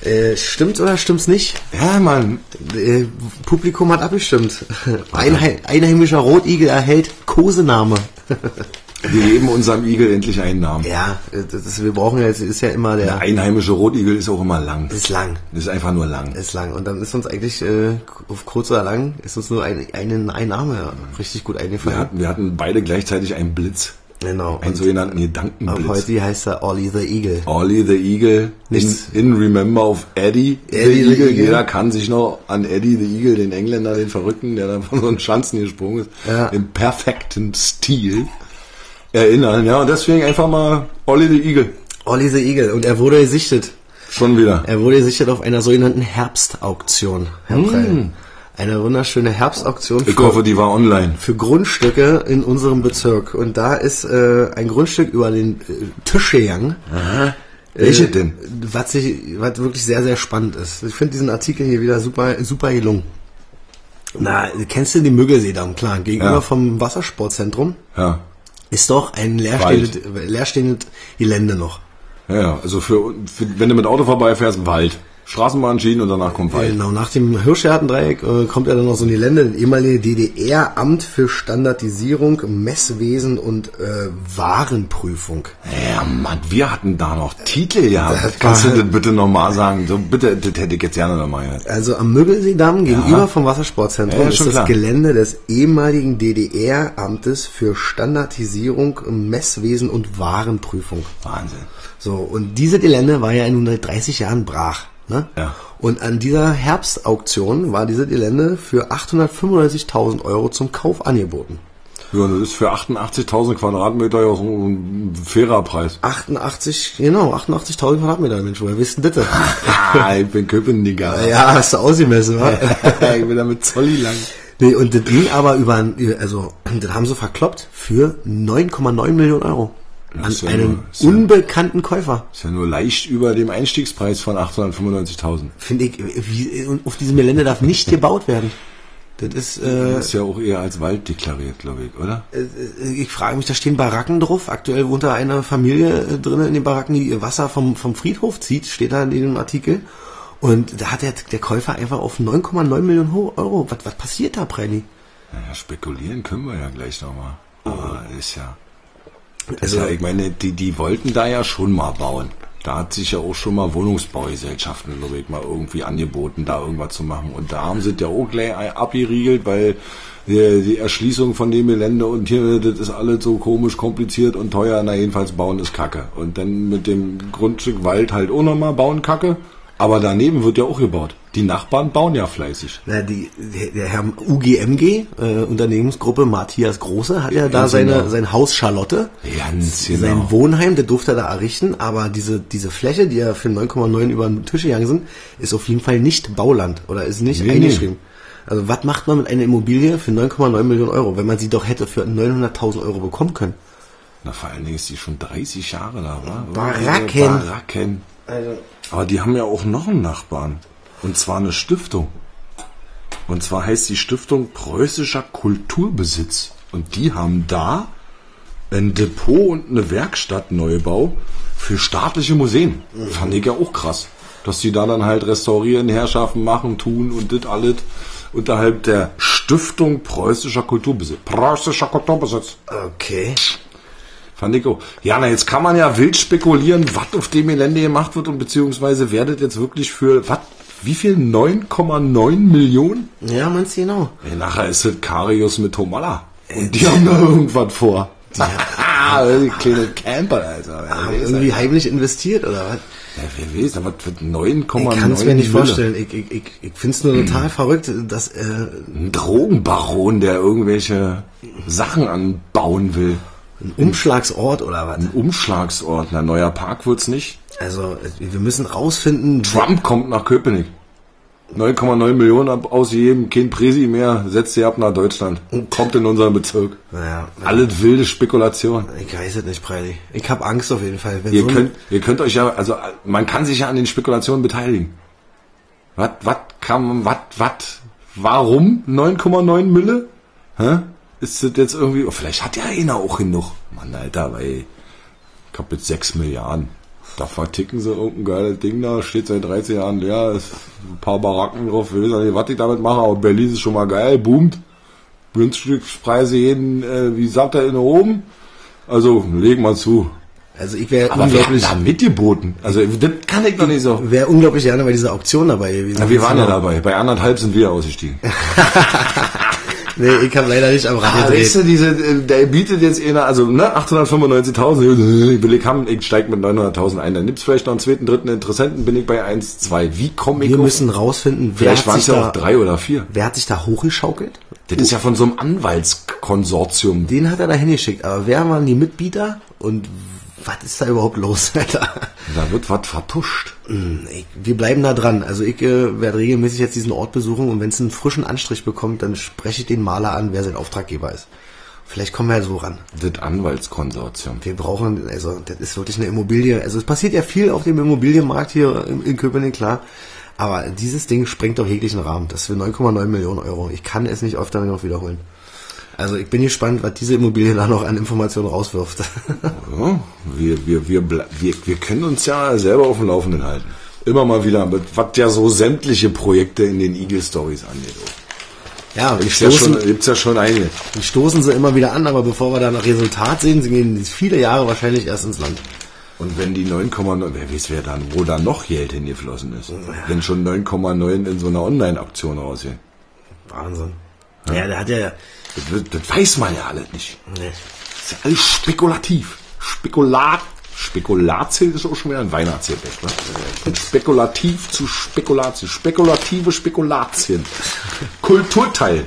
Äh, stimmt's oder stimmt's nicht? Ja, Mann. Äh, Publikum hat abgestimmt. [laughs] Einheim, einheimischer Rotigel erhält Kosename. [laughs] Wir geben unserem Igel endlich einen Namen. Ja, das ist, wir brauchen ja, jetzt ist ja immer der, Der einheimische Rotigel ist auch immer lang. ist lang. Ist einfach nur lang. Ist lang. Und dann ist uns eigentlich, äh, auf kurz oder lang, ist uns nur ein, ein, ein Name richtig gut Wir eingefallen. hatten, wir hatten beide gleichzeitig einen Blitz. Genau. Einen Und sogenannten Gedankenblitz. heute heißt er Ollie the Eagle. Ollie the Eagle in, Nichts. in Remember of Eddie, Eddie the the Eagle. Eagle. Jeder kann sich noch an Eddie the Eagle, den Engländer, den Verrückten, der da von so einem Schanzen gesprungen ist, Ja. im perfekten Stil erinnern. Ja, und deswegen einfach mal Ollie the Eagle. Ollie the Eagle. Und er wurde gesichtet. Schon wieder. Er wurde gesichtet auf einer sogenannten Herbstauktion, Herr Prell. Eine wunderschöne Herbstauktion. Ich hoffe, die war online. für Grundstücke in unserem Bezirk. Und da ist äh, ein Grundstück über den äh, Tischejang. Welche Äh, denn? Was, sich, was wirklich sehr, sehr spannend ist. Ich finde diesen Artikel hier wieder super, super gelungen. Na, kennst du die Müggelseedamm? Klar, gegenüber Ja. vom Wassersportzentrum Ja. Ist doch ein leerstehendes, leerstehendes Gelände noch. Ja, ja, also für, für, wenn du mit Auto vorbeifährst, Wald. Straßenbahn schienen und danach kommt Wald. Genau, nach dem Hirschgartendreieck äh, kommt ja dann noch so ein Gelände, das ehemalige DDR-Amt für Standardisierung, Messwesen und äh, Warenprüfung. Ja, Mann, wir hatten da noch Titel, ja. Das Kannst du das bitte nochmal sagen? So, bitte, das hätte ich jetzt gerne nochmal gehört. Also am Müggelseedamm gegenüber vom Wassersportzentrum Ja, ist schon das klar. Gelände des ehemaligen DDR-Amtes für Standardisierung, Messwesen und Warenprüfung. Wahnsinn. So, und diese Gelände war ja nun seit 30 Jahren brach. Ne? Ja. Und an dieser Herbstauktion war diese Gelände für 895.000 Euro zum Kauf angeboten. Ja, das ist für 88.000 Quadratmeter ja so ein fairer Preis. 88, genau, 88.000 Quadratmeter, Mensch, woher das? Ah, [laughs] ich bin Köpenicker. ja, hast du ausgemessen, wa? ich bin da mit Zolli lang. Nee, und das ging aber über, also, das haben sie verkloppt für 9,9 Millionen Euro. An ja einen nur- ja- unbekannten Käufer. Ist ja nur leicht über dem Einstiegspreis von 895.000. Finde ich, wie, auf diesem Gelände darf nicht gebaut werden. Das ist, äh, Ist ja auch eher als Wald deklariert, glaube ich, oder? äh, ich frage mich, da stehen Baracken drauf. Aktuell wohnt da eine Familie äh, drin in den Baracken, die ihr Wasser vom, vom Friedhof zieht, steht da in dem Artikel. Und da hat der, der Käufer einfach auf 9,9 Millionen Euro. Was, was passiert da, Prelli? Naja, spekulieren können wir ja gleich nochmal. Aber ist ja. Also- ja, ich meine, die, die wollten da ja schon mal bauen. Da hat sich ja auch schon mal Wohnungsbaugesellschaften, glaube ich, mal irgendwie angeboten, da irgendwas zu machen. Und da haben sie ja auch gleich abgeriegelt, weil die, die Erschließung von dem Gelände und hier, das ist alles so komisch, kompliziert und teuer. Na, jedenfalls bauen ist Kacke. Und dann mit dem Grundstück Wald halt auch nochmal bauen Kacke. Aber daneben wird ja auch gebaut. Die Nachbarn bauen ja fleißig. Na, die, der, Herr UGMG, äh, Unternehmensgruppe Matthias Große, hat ja da Ganz seine, genau. sein Haus Charlotte. Ganz Sein genau. Wohnheim, der durfte er da errichten, aber diese, diese Fläche, die ja für 9,9 über den Tisch gegangen sind, ist auf jeden Fall nicht Bauland oder ist nicht Nee, eingeschrieben. Also was macht man mit einer Immobilie für 9,9 Millionen Euro, wenn man sie doch hätte für 900.000 Euro bekommen können? Na, vor allen Dingen ist die schon 30 Jahre da, wa? Baracken. Baracken. Also, Aber die haben ja auch noch einen Nachbarn. Und zwar eine Stiftung. Und zwar heißt die Stiftung Preußischer Kulturbesitz. Und die haben da ein Depot und eine Werkstatt Neubau für staatliche Museen. Fand ich ja auch krass. Dass die da dann halt restaurieren, Herrschaften machen, tun und das alles unterhalb der Stiftung Preußischer Kulturbesitz. Preußischer Kulturbesitz. okay. Fand ich auch. Ja, na, jetzt kann man ja wild spekulieren, was auf dem Gelände gemacht wird und beziehungsweise werdet jetzt wirklich für, was, wie viel? 9,9 Millionen? Ja, meinst du genau? Ey, nachher ist es Karius mit Tomala. Und die haben da irgendwas vor. Ja, [laughs] die kleine Camper, Alter. Weiß, irgendwie heimlich investiert oder was? ja, wer weiß, aber was wird 9,9 Ich kann es mir nicht vorstellen. Ich, ich, ich, ich finde es nur total verrückt, dass äh, Ein Drogenbaron, der irgendwelche Sachen anbauen will. Ein Umschlagsort oder was. Ein Umschlagsort. Na, neuer Park wird's nicht. Also wir müssen rausfinden, Trump kommt nach Köpenick. 9,9 Millionen ab ausgegeben, kein Presi mehr, setzt sie ab nach Deutschland. Kommt in unseren Bezirk. Naja, Alles wilde Spekulation. ich weiß es nicht, Preili. Ich habe Angst auf jeden Fall. Wenn Ihr so könnt, ihr könnt euch ja, also man kann sich ja an den Spekulationen beteiligen. Was, was kann, was, was, warum 9,9 Mille? Hä? Ist das jetzt irgendwie, oh, vielleicht hat ja einer auch genug. Mann, Alter, weil ich hab jetzt 6 Milliarden. Da verticken sie irgendein geiles Ding da, steht seit 13 Jahren leer, ist ein paar Baracken drauf, ich weiß nicht, was ich damit mache, aber Berlin ist schon mal geil, boomt. Günstückspreise jeden, äh, wie sagt er, in oben. Also, leg mal zu. Also ich wäre unglaublich, da mitgeboten. Also, das kann ich doch nicht so. wäre unglaublich gerne bei dieser Auktion dabei gewesen. Ja, wir waren ja dabei. Bei anderthalb sind wir ausgestiegen. [laughs] Nee, ich habe leider nicht am Rad Ah, gedreht. weißt du, diese, äh, der bietet jetzt einer, also ne, 895.000, ich will ich haben, ich steig mit 900.000 ein, dann gibt's vielleicht noch einen zweiten, dritten Interessenten, bin ich bei 1, 2. Wie komme ich Wir auf- müssen rausfinden, wer vielleicht hat, sich da, auch drei oder vier. wer hat sich da hochgeschaukelt? Das ist ja von so einem Anwaltskonsortium. Den hat er da hingeschickt. Aber wer waren die Mitbieter und was ist da überhaupt los, [laughs] Alter? Da wird was vertuscht. Ich, wir bleiben da dran. Also ich äh, werde regelmäßig jetzt diesen Ort besuchen und wenn es einen frischen Anstrich bekommt, dann spreche ich den Maler an, wer sein Auftraggeber ist. Vielleicht kommen wir ja so ran. Das Anwaltskonsortium. Wir brauchen, also das ist wirklich eine Immobilie. Also es passiert ja viel auf dem Immobilienmarkt hier in, in Köpenick, klar. Aber dieses Ding sprengt doch jeglichen Rahmen. Das für 9,9 Millionen Euro. Ich kann es nicht öfter noch wiederholen. Also ich bin gespannt, was diese Immobilie da noch an Informationen rauswirft. [laughs] Ja, wir, wir, wir, wir, wir können uns ja selber auf dem Laufenden halten. Immer mal wieder, was ja so sämtliche Projekte in den Eagle Stories angeht. ja, Gibt's ja, schon, stoßen, gibt's ja schon einige. wir stoßen sie immer wieder an, aber bevor wir da noch Resultat sehen, sie gehen viele Jahre wahrscheinlich erst ins Land. Und wenn die 9,9, wer weiß, wer dann, wo da noch Geld hingeflossen ist. Wenn schon 9,9 in so einer Online-Auktion rausgehen. Wahnsinn. Ja, der hat ja, Das, das weiß man ja alles nicht. nee. Das ist ja alles spekulativ. Spekulat, Spekulatien ist auch schon wieder ein Weihnachtsgebäck, ne? Spekulativ zu Spekulation. Spekulative Spekulatien. Kulturteil.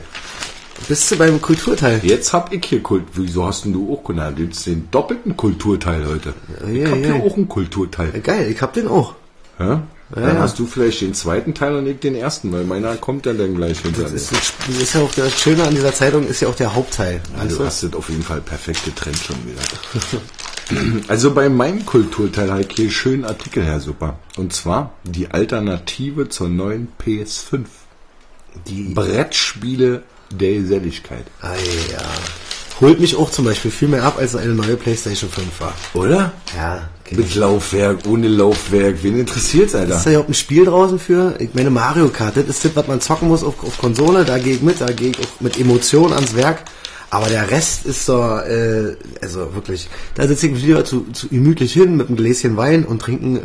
Bist du beim Kulturteil? Jetzt hab ich hier Kult. Wieso hast denn du auch genannt? Du hast den doppelten Kulturteil heute. ich ja, hab ja. hier auch einen Kulturteil. Geil, ich hab den auch. Ja? Dann ja. hast du vielleicht den zweiten Teil und ich den ersten, weil meiner kommt ja dann gleich hinter Das ist, das ist ja auch das Schöne an dieser Zeitung, ist ja auch der Hauptteil. Du du? hast das auf jeden Fall perfekt getrennt schon wieder. [clears throat] also bei meinem Kulturteil habe ich hier schönen Artikel her, super. Und zwar die Alternative zur neuen PS5. Die, Brettspiele der Geselligkeit. ah, ja. Holt mich auch zum Beispiel viel mehr ab, als eine neue Playstation 5 war. Oder? Ja, okay. Mit Laufwerk, ohne Laufwerk. Wen interessiert's, Alter? Ist da überhaupt ein Spiel draußen für? Ich meine, Mario Kart, das ist das, was man zocken muss auf, auf Konsole, da gehe ich mit, da gehe ich auch mit Emotion ans Werk. Aber der Rest ist so, äh, also wirklich, da sitze ich mich lieber zu, zu gemütlich hin mit einem Gläschen Wein und trinken äh,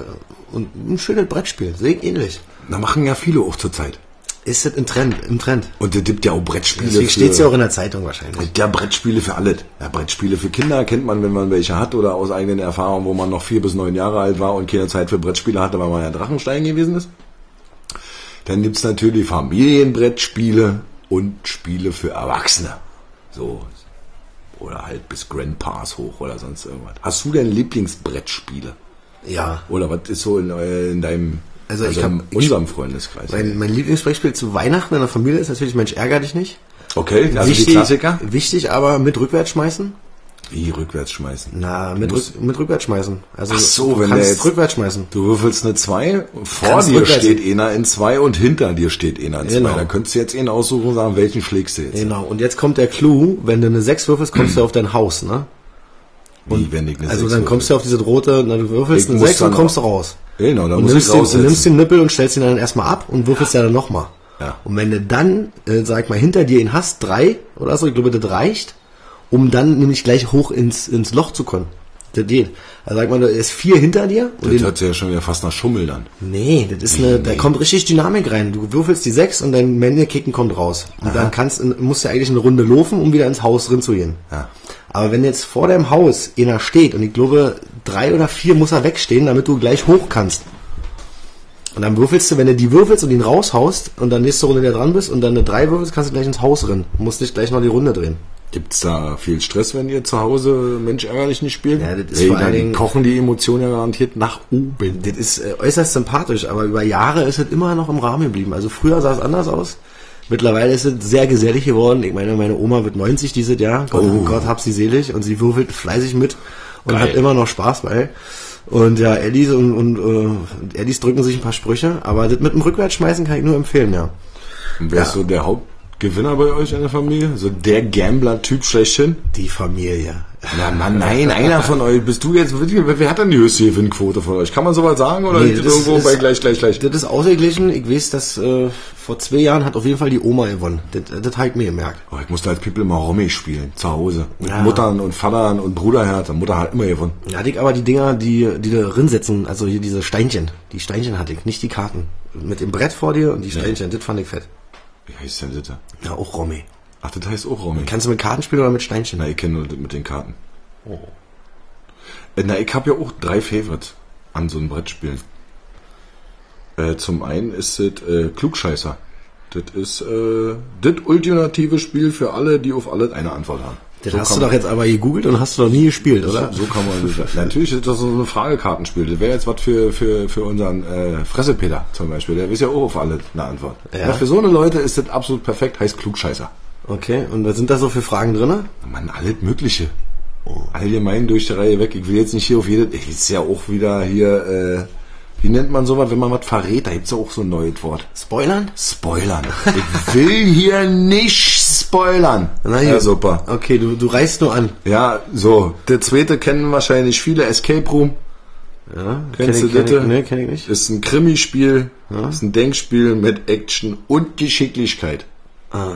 und ein schönes Brettspiel. Sehe ich ähnlich. Da machen ja viele auch zurzeit. Ist das im Trend, im Trend. Und es gibt ja auch Brettspiele Deswegen steht's ja auch in der Zeitung wahrscheinlich. Ja, Brettspiele für alles. Ja, Brettspiele für Kinder kennt man, wenn man welche hat oder aus eigenen Erfahrungen, wo man noch vier bis neun Jahre alt war und keine Zeit für Brettspiele hatte, weil man ja Drachenstein gewesen ist. Dann gibt's natürlich Familienbrettspiele und Spiele für Erwachsene. So. Oder halt bis Grandpas hoch oder sonst irgendwas. Hast du denn Lieblingsbrettspiele? Ja. Oder was ist so in, äh, in deinem, Also ich hab- in unserem Freundeskreis? Mein, mein Lieblingsbrettspiel zu Weihnachten in der Familie ist natürlich Mensch, ärger dich nicht. Okay, also wichtig, die Klassiker? Wichtig, aber mit rückwärts schmeißen. Wie rückwärts schmeißen? Na, mit, rück, mit rückwärts schmeißen. Also Ach so, du wenn der kannst jetzt- rückwärts schmeißen. Du würfelst eine 2, vor Kannst dir steht einer in 2 und hinter dir steht einer in 2. Genau. Da könntest du jetzt einen aussuchen und sagen, welchen schlägst du jetzt? Genau. Und jetzt kommt der Clou, wenn du eine 6 würfelst, kommst du auf dein Haus, ne? Wie, wenn ich eine Also Sechs dann kommst du auf diese rote, na, du würfelst Ich eine muss 6 und kommst raus. Genau, da und muss nimmst, ich den, raussetzen. nimmst den Nippel und stellst ihn dann erstmal ab und würfelst ja dann nochmal. Ja. Und wenn du dann, äh, sag mal, hinter dir ihn hast, drei oder so, ich glaube, das reicht, um dann nämlich gleich hoch ins, ins Loch zu kommen. Das geht. Also sag mal, da ist vier hinter dir und Das hört sich ja schon wieder fast nach Schummel an. Nee, das ist eine, da kommt richtig Dynamik rein. Du würfelst die sechs und dein Männerkicken kommt raus. Und dann kannst, musst du eigentlich eine Runde laufen, um wieder ins Haus drin zu gehen. Ja. Aber wenn jetzt vor deinem Haus einer steht und ich glaube, drei oder vier muss er wegstehen, damit du gleich hoch kannst. Und dann würfelst du, wenn du die würfelst und ihn raushaust und dann nächste Runde wieder dran bist und dann eine drei würfelst, kannst du gleich ins Haus rennen. Du musst nicht gleich noch die Runde drehen. Gibt's da viel Stress, wenn ihr zu Hause Mensch ärgerlich nicht spielt? Ja, das ist Ey, vor allen Dingen- kochen die Emotionen ja garantiert nach oben. Das ist äh, äußerst sympathisch, aber über Jahre ist es immer noch im Rahmen geblieben. Also früher sah es anders aus. Mittlerweile ist es sehr gesellig geworden. Ich meine, meine Oma wird 90 dieses Jahr. Gott, Oh. Gott hab sie selig. Und sie würfelt fleißig mit und Geil. hat immer noch Spaß bei. Und ja, Ellis und, und äh, Ellis drücken sich ein paar Sprüche. Aber das mit dem Rückwärtsschmeißen kann ich nur empfehlen, ja. Und wer ist Ja. so der Gewinner bei euch in der Familie? So der Gambler-Typ schlechthin? Die Familie. Na, Mann, nein, einer von euch. Bist du jetzt, wer, hat denn die höchste Gewinnquote von euch? Kann man sowas sagen oder Nee, das irgendwo ist- bei gleich, gleich, gleich? Das ist ausgeglichen. Ich weiß, dass äh, vor zwei Jahren hat auf jeden Fall die Oma gewonnen. Das, das habe ich mir gemerkt. Oh, ich musste als People immer Romy spielen, zu Hause. Mit Ja. Muttern und Vatern und Bruderherz. Mutter hat immer gewonnen. Da hatte ich aber die Dinger, die, die da drin sitzen, also hier diese Steinchen. Die Steinchen hatte ich, nicht die Karten. Mit dem Brett vor dir und die Steinchen, das fand ich fett. Wie heißt denn das? da? Ja, auch Romy. Ach, das heißt auch Romy. Kannst du mit Karten spielen oder mit Steinchen? Na, ich kenne nur das mit den Karten. Äh, Na, ich habe ja auch drei Favorites an so einem Brettspiel. Äh, zum einen ist es äh, Klugscheißer. Das ist äh, das ultimative Spiel für alle, die auf alles eine Antwort haben. Das So hast du doch jetzt aber gegoogelt und hast du doch nie gespielt, oder? So kann man das. Natürlich ist das so ein Fragekartenspiel. Das wäre jetzt was für, für, für unseren äh, Fressepeter zum Beispiel. Der weiß ja auch auf alles eine Antwort. Ja. Ja. für so eine Leute ist das absolut perfekt, heißt Klugscheißer. Okay, und was sind da so für Fragen drinne? Mann, alles Mögliche. Allgemein durch die Reihe weg. Ich will jetzt nicht hier auf jede. Ich ist ja auch wieder hier. Äh, wie nennt man sowas, wenn man was verrät? Da gibt's ja auch so ein neues Wort. Spoilern? Spoilern. Ich will hier nicht spoilern. Na ja, super. Okay, du, du reißt nur an. Ja, so. Der zweite kennen wahrscheinlich viele. Escape Room. Ja, Kennst kenn du das? nee, kenn ich nicht. Ist ein Krimispiel, ist ein Denkspiel mit Action und Geschicklichkeit.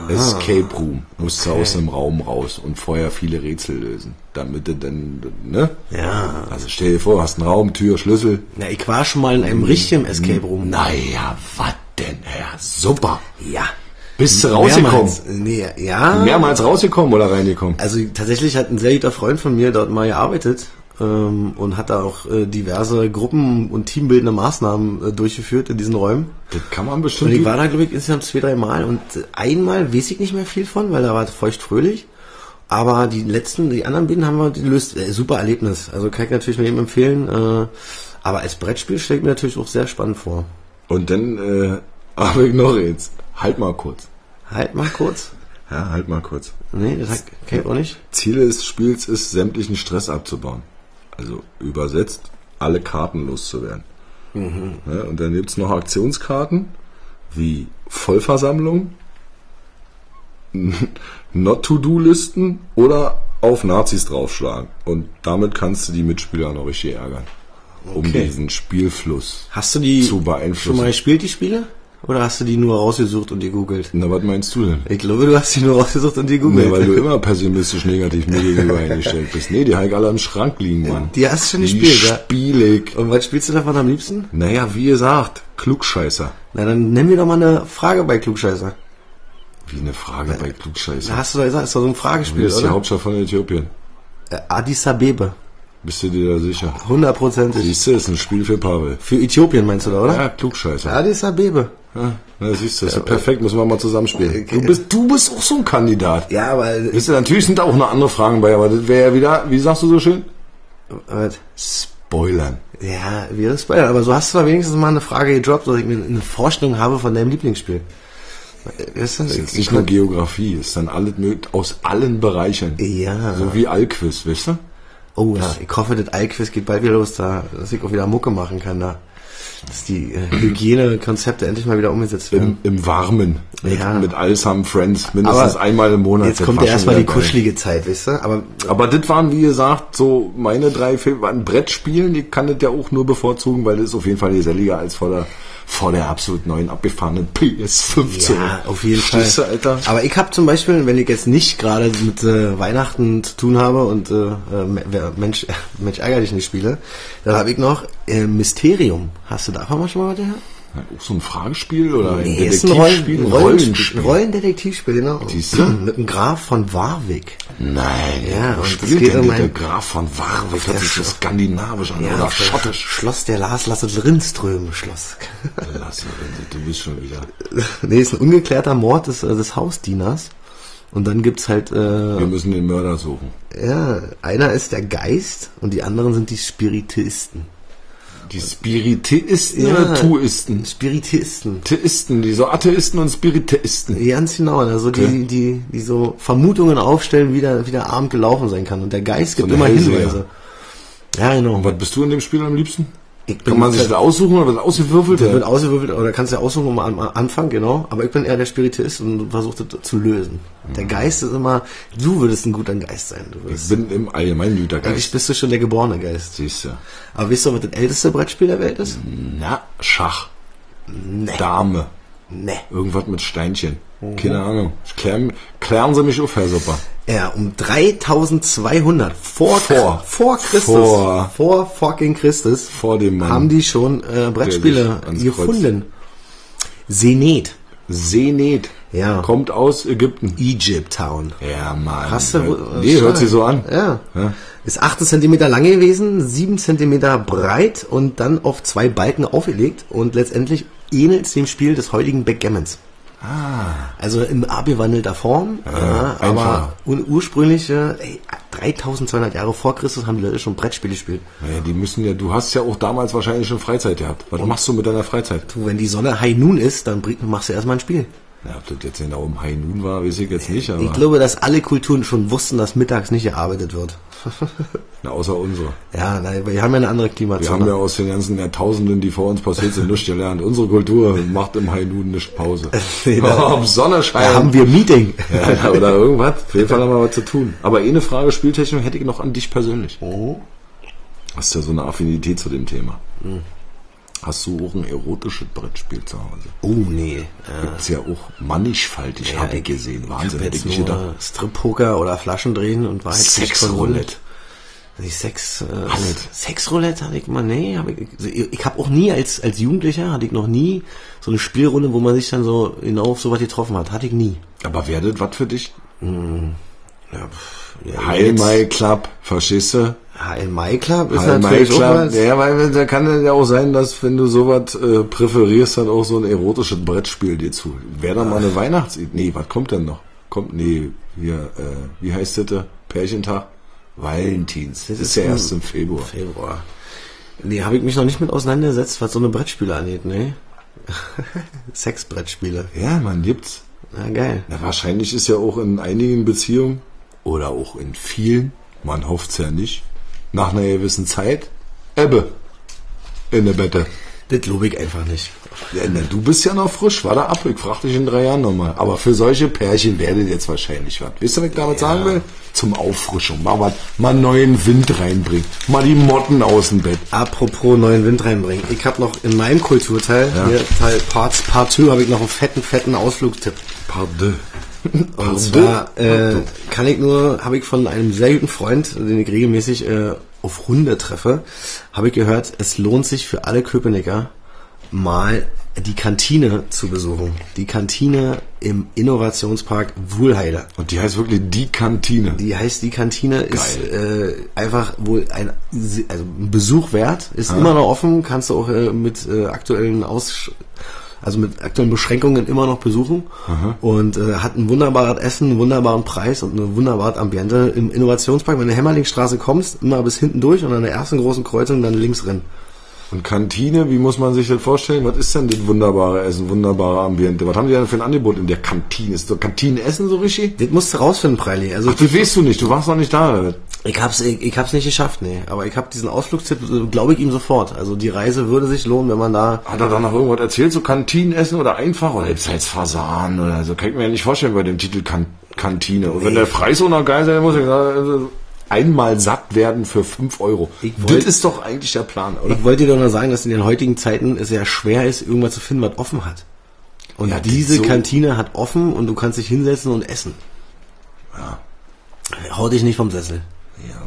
Escape Room. Musst du aus einem Raum raus und vorher viele Rätsel lösen. Damit du dann, ne? Ja. Also stell dir vor, hast einen Raum, Tür, Schlüssel. Na, ich war schon mal in einem richtigen Escape Room. Naja, was denn, Herr? Super. Ja. Bist du rausgekommen? Mehrmals. Nee, ja. Mehrmals rausgekommen oder reingekommen? Also tatsächlich hat ein sehr guter Freund von mir dort mal gearbeitet ähm, und hat da auch äh, diverse Gruppen- und teambildende Maßnahmen äh, durchgeführt in diesen Räumen. Das kann man bestimmt. Und ich war da, glaube ich, insgesamt zwei, drei Mal und einmal weiß ich nicht mehr viel von, weil da war es feucht-fröhlich. Aber die letzten, die anderen beiden haben wir gelöst. Äh, super Erlebnis. Also kann ich natürlich jedem empfehlen. Äh, aber als Brettspiel stelle ich mir natürlich auch sehr spannend vor. und dann äh, habe ich noch jetzt. Halt mal kurz. Halt mal kurz. Ja, halt mal kurz. Nee, das kenn ich auch nicht. Ziel des Spiels ist, sämtlichen Stress abzubauen. Also übersetzt, alle Karten loszuwerden. Ja, und dann gibt's noch Aktionskarten wie Vollversammlung, [laughs] Not-to-Do-Listen oder auf Nazis draufschlagen. Und damit kannst du die Mitspieler noch richtig ärgern. Um Okay. diesen Spielfluss. Hast du die Zu beeinflussen. schon mal gespielt, die Spiele? Oder hast du die nur rausgesucht und die googelt? Na, was meinst du denn? Ich glaube, du hast die nur rausgesucht und die googelt. Nee, weil du immer pessimistisch negativ mir gegenüber eingestellt bist. Nee, die habe ich alle im Schrank liegen, Mann. Die hast du schon Die gespielt, ja? spiele ich. Und was spielst du davon am liebsten? Naja, wie gesagt, Klugscheißer. Na, dann nenn mir doch mal eine Frage bei Klugscheißer. Wie eine Frage bei Klugscheißer. Da hast du doch gesagt, ist doch so ein Wie Fragespiel, ist die oder? Hauptstadt von Äthiopien? Äh, Addis Abebe. Bist du dir da sicher? Hundertprozentig. Siehst du, ist ein Spiel für Pavel. Für Äthiopien meinst du da, oder? Ja, Klugscheißer. Addis Abebe. Ja, na, siehst du, ist ja perfekt, müssen wir mal zusammenspielen. Du bist, du bist auch so ein Kandidat. Ja, aber... Wisst ihr, natürlich sind da auch noch andere Fragen bei, aber das wäre ja wieder, wie sagst du so schön? Was? Spoilern. Ja, das bei Aber so hast du da wenigstens mal eine Frage gedroppt, dass ich mir eine Vorstellung habe von deinem Lieblingsspiel. Weißt du? Das ist jetzt nicht nur Geografie, ist dann alles aus allen Bereichen. Ja. So wie Allquiz, weißt du? Oh ja, ich hoffe, das Eilquiz geht bald wieder los, da, dass ich auch wieder Mucke machen kann da. Dass die äh, Hygienekonzepte endlich mal wieder umgesetzt werden. Im, im Warmen. Mit, Ja. mit Allsam Friends, mindestens einmal im Monat. Jetzt kommt ja erstmal die kuschelige Zeit, weißt du? Aber Aber das waren, wie gesagt, so meine drei Filme. Waren Brettspielen, ich kann das ja auch nur bevorzugen, weil das ist auf jeden Fall geselliger als vor der, vor der absolut neuen abgefahrenen PS5. ja, auf jeden Fall. Verstehst du, Alter? Aber ich habe zum Beispiel, wenn ich jetzt nicht gerade mit äh, Weihnachten zu tun habe und äh, äh, Mensch, äh, [laughs] Mensch ärger dich nicht spiele, dann habe ich noch äh, Mysterium. Hast du davon mal schon mal was gehört? Ja, auch so ein Fragespiel oder ein Nee, ist ein Rollen, Detektivspiel? ein Ein Rollenspiel. Rollendetektivspiel, genau. Siehst? Mit einem Graf von Warwick. Nein, Ja, und spielt es geht denn um der, Graf von Warwick? Hört der sich so Sch- skandinavisch an oder auf das schottisch. Schloss der Lars Lasset Rindström Schloss. [laughs] Lass mal, du bist schon wieder. [laughs] nee, ist ein ungeklärter Mord des, äh, des Hausdieners. Und dann gibt's halt, äh, Wir müssen den Mörder suchen. ja, einer ist der Geist und die anderen sind die Spiritisten. Die Spiritisten Ja. oder Tuisten? Spiritisten. Theisten, die so Atheisten und Spiritisten. Ganz genau, also die, Okay. die, die so Vermutungen aufstellen, wie der, wie der Abend gelaufen sein kann. Und der Geist gibt eine immer. Hinweise. Ja, genau. Und was bist du in dem Spiel am liebsten? Ich Kann man sich das aussuchen oder wird ausgewürfelt? Das wird ausgewürfelt, oder kannst du ja aussuchen um am Anfang, genau. Aber ich bin eher der Spiritist und versuche das zu lösen. Der Geist ist immer, du würdest ein guter Geist sein. Du Ich bin im Allgemeinen guter eigentlich Geist. bist du schon der geborene Geist. Siehst du. Aber weißt du, was das älteste Brettspiel der Welt ist? Na, Schach. Nee. Dame. Nee. Irgendwas mit Steinchen. Keine Ahnung. Klären, klären Sie mich auf, Herr Super. Ja, um 3200 vor, Vor. vor Christus, Vor. vor fucking Christus, Vor dem Mann. haben die schon äh, Brettspiele gefunden. Senet. Senet. Ja. Kommt aus Ägypten. Egypt Town. Ja, Mann. Hast du, äh, nee, hört sich so an. Ja. Ja. Ist 18 Zentimeter lang gewesen, 7 Zentimeter breit und dann auf zwei Balken aufgelegt und letztendlich ähnelt es dem Spiel des heutigen Backgammons. Ah. Also in abgewandelter Form, ja, aber einfacher. un ursprünglich, äh, ey, 3200 Jahre vor Christus haben die Leute schon Brettspiele gespielt. Naja, die müssen ja, du hast ja auch damals wahrscheinlich schon Freizeit gehabt. Was machst du mit deiner Freizeit? Du, wenn die Sonne High Noon ist, dann machst du erstmal ein Spiel. Ja, ob das jetzt genau um High Noon war, weiß ich jetzt nicht, Ich glaube, dass alle Kulturen schon wussten, dass mittags nicht gearbeitet wird. [laughs] na, außer unsere. Ja, nein, wir haben ja eine andere Wir Klimazone. haben ja aus den ganzen Jahrtausenden, die vor uns passiert sind, nichts gelernt. Unsere Kultur macht im High Noon nicht Pause. [laughs] Nee, [laughs] da- Ob Sonne da haben wir Meeting. ja, oder irgendwas. Auf jeden Fall haben wir was zu tun. Aber eine Frage Spieltechnik hätte ich noch an dich persönlich. Oh. Hast ja so eine Affinität zu dem Thema. Hast du auch ein erotisches Brettspiel zu Hause? Oh, nee. Äh, Ist ja auch mannigfaltig, Ja, habe ich gesehen. Ich Wahnsinn, hätte ich nicht gedacht. Strip-Poker oder Flaschen drehen und war nicht Sexroulette. Nicht Sex, äh, Sexroulette hatte ich mal, nee, hab ich, also ich, ich habe auch nie als, als Jugendlicher, hatte ich noch nie so eine Spielrunde, wo man sich dann so genau auf sowas getroffen hat, hatte ich nie. Aber wäre das was für dich? Ja, pff, ja, Heil Club, verstehst du? Heil My Club ist My natürlich auch Club. was. Ja, weil da kann ja auch sein, dass wenn du sowas äh, präferierst, dann auch so ein erotisches Brettspiel dir zu. Wäre dann mal eine Weihnachts... Nee, was kommt denn noch? Kommt, nee, hier, äh, wie heißt das? da? Pärchentag? Valentins. Das ist ja erst im Februar. Februar. Nee, habe ich mich noch nicht mit auseinandergesetzt, was so eine Brettspiele angeht, nee. [laughs] Sexbrettspiele. Ja, man gibt's. Ja, geil. Na, wahrscheinlich ist ja auch in einigen Beziehungen oder auch in vielen, man hofft's ja nicht, nach einer gewissen Zeit, Ebbe in der Bette. Das glaube ich einfach nicht. Ja, du bist ja noch frisch, war da ab. Ich frag dich in drei Jahren nochmal. Aber für solche Pärchen werdet jetzt wahrscheinlich was. Wisst ihr, was ich damit sagen will? Zum Auffrischung. Mal was, mal neuen Wind reinbringen. Mal die Motten aus dem Bett. Apropos neuen Wind reinbringen. Ich habe noch in meinem Kulturteil, hier Teil Parts, Part 2, habe ich noch einen fetten, fetten Ausflugstipp. Pardon. Und zwar äh, kann ich nur, habe ich von einem sehr guten Freund, den ich regelmäßig äh, auf Hunde treffe, habe ich gehört, es lohnt sich für alle Köpenicker mal die Kantine zu besuchen. Die Kantine im Innovationspark Wuhlheide. Und die heißt wirklich die Kantine. Die heißt die Kantine ist äh, einfach wohl ein, also ein Besuch wert, ist immer noch offen, kannst du auch äh, mit äh, aktuellen Aus also mit aktuellen Beschränkungen immer noch besuchen und äh, hat ein wunderbares Essen, einen wunderbaren Preis und eine wunderbare Ambiente im Innovationspark. Wenn du Hämmerlingstraße kommst, immer bis hinten durch und an der ersten großen Kreuzung dann links rein. Und Kantine, wie muss man sich das vorstellen? Was ist denn das wunderbare Essen, wunderbare Ambiente? Was haben die denn für ein Angebot in der Kantine? Ist so Kantinenessen so richtig? Das musst du rausfinden, Preili. Also Ach, das weißt du nicht, du warst noch nicht da. Ich hab's, ich, ich hab's nicht geschafft, nee. Aber ich hab diesen Ausflugstipp, äh, glaube ich ihm sofort. Also die Reise würde sich lohnen, wenn man da. Hat er da noch irgendwas erzählt, so Kantinenessen oder einfach? Oder gibt's jetzt Fasan oder so? Kann ich mir ja nicht vorstellen bei dem Titel kan Kantine. Und wenn der Preis auch noch geil sein muss, ich sagen, also einmal satt werden für 5 Euro. Ich das wollt- ist doch eigentlich der Plan, oder? Ich wollte dir doch nur sagen, dass in den heutigen Zeiten es sehr schwer ist, irgendwas zu finden, was offen hat. Und Ja, diese so- Kantine hat offen und du kannst dich hinsetzen und essen. Ja. Hau dich nicht vom Sessel. Ja.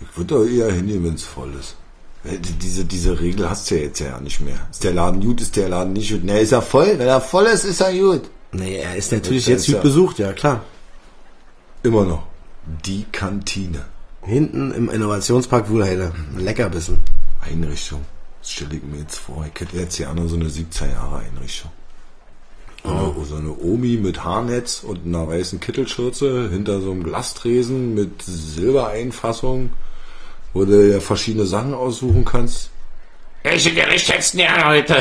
Ich würde doch eher hingehen, wenn es voll ist. Die- Diese, diese Regel hast du ja jetzt ja nicht mehr. Ist der Laden gut, ist der Laden nicht gut? Ne, ist er voll? Wenn er voll ist, ist er gut. Nee, er ist natürlich jetzt gut besucht, ja klar. Immer noch. Die Kantine. Hinten im Innovationspark Wuhlheide. Leckerbissen. Einrichtung. Das stelle ich mir jetzt vor. Ich hätte jetzt hier an so eine 17 Jahre Einrichtung. Eine, so eine Omi mit Haarnetz und einer weißen Kittelschürze hinter so einem Glastresen mit Silbereinfassung, wo du ja verschiedene Sachen aussuchen kannst. Welche Gericht hättest du denn heute?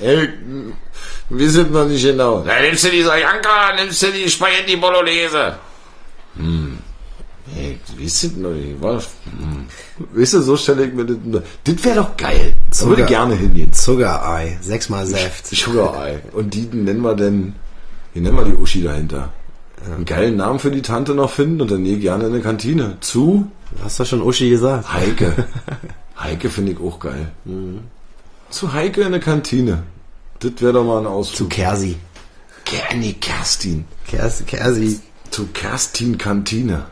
Ey, [laughs] wir sind noch nicht genau. Da nimmst du die Sojanka, nimmst du die Spaghetti Bolognese. Ey, wir sind noch nicht. Weißt du, so stelle ich mir das. Das wäre doch geil. Würde ich Sogar- gerne hingehen. Zuckerei, sechsmal Saft. Sugar Eye. Und die nennen wir denn, wie nennen wir die Uschi dahinter? Einen geilen Namen für die Tante noch finden und dann ich gerne in eine Kantine. Zu Hast du schon Uschi gesagt? Heike. [laughs] Heike finde ich auch geil. Zu Heike in eine Kantine. Das wäre doch mal ein Zu Ausflug. Kersi. Ker nee, Kerstin. Kersi, Kersi. Zu Kerstin Kantine.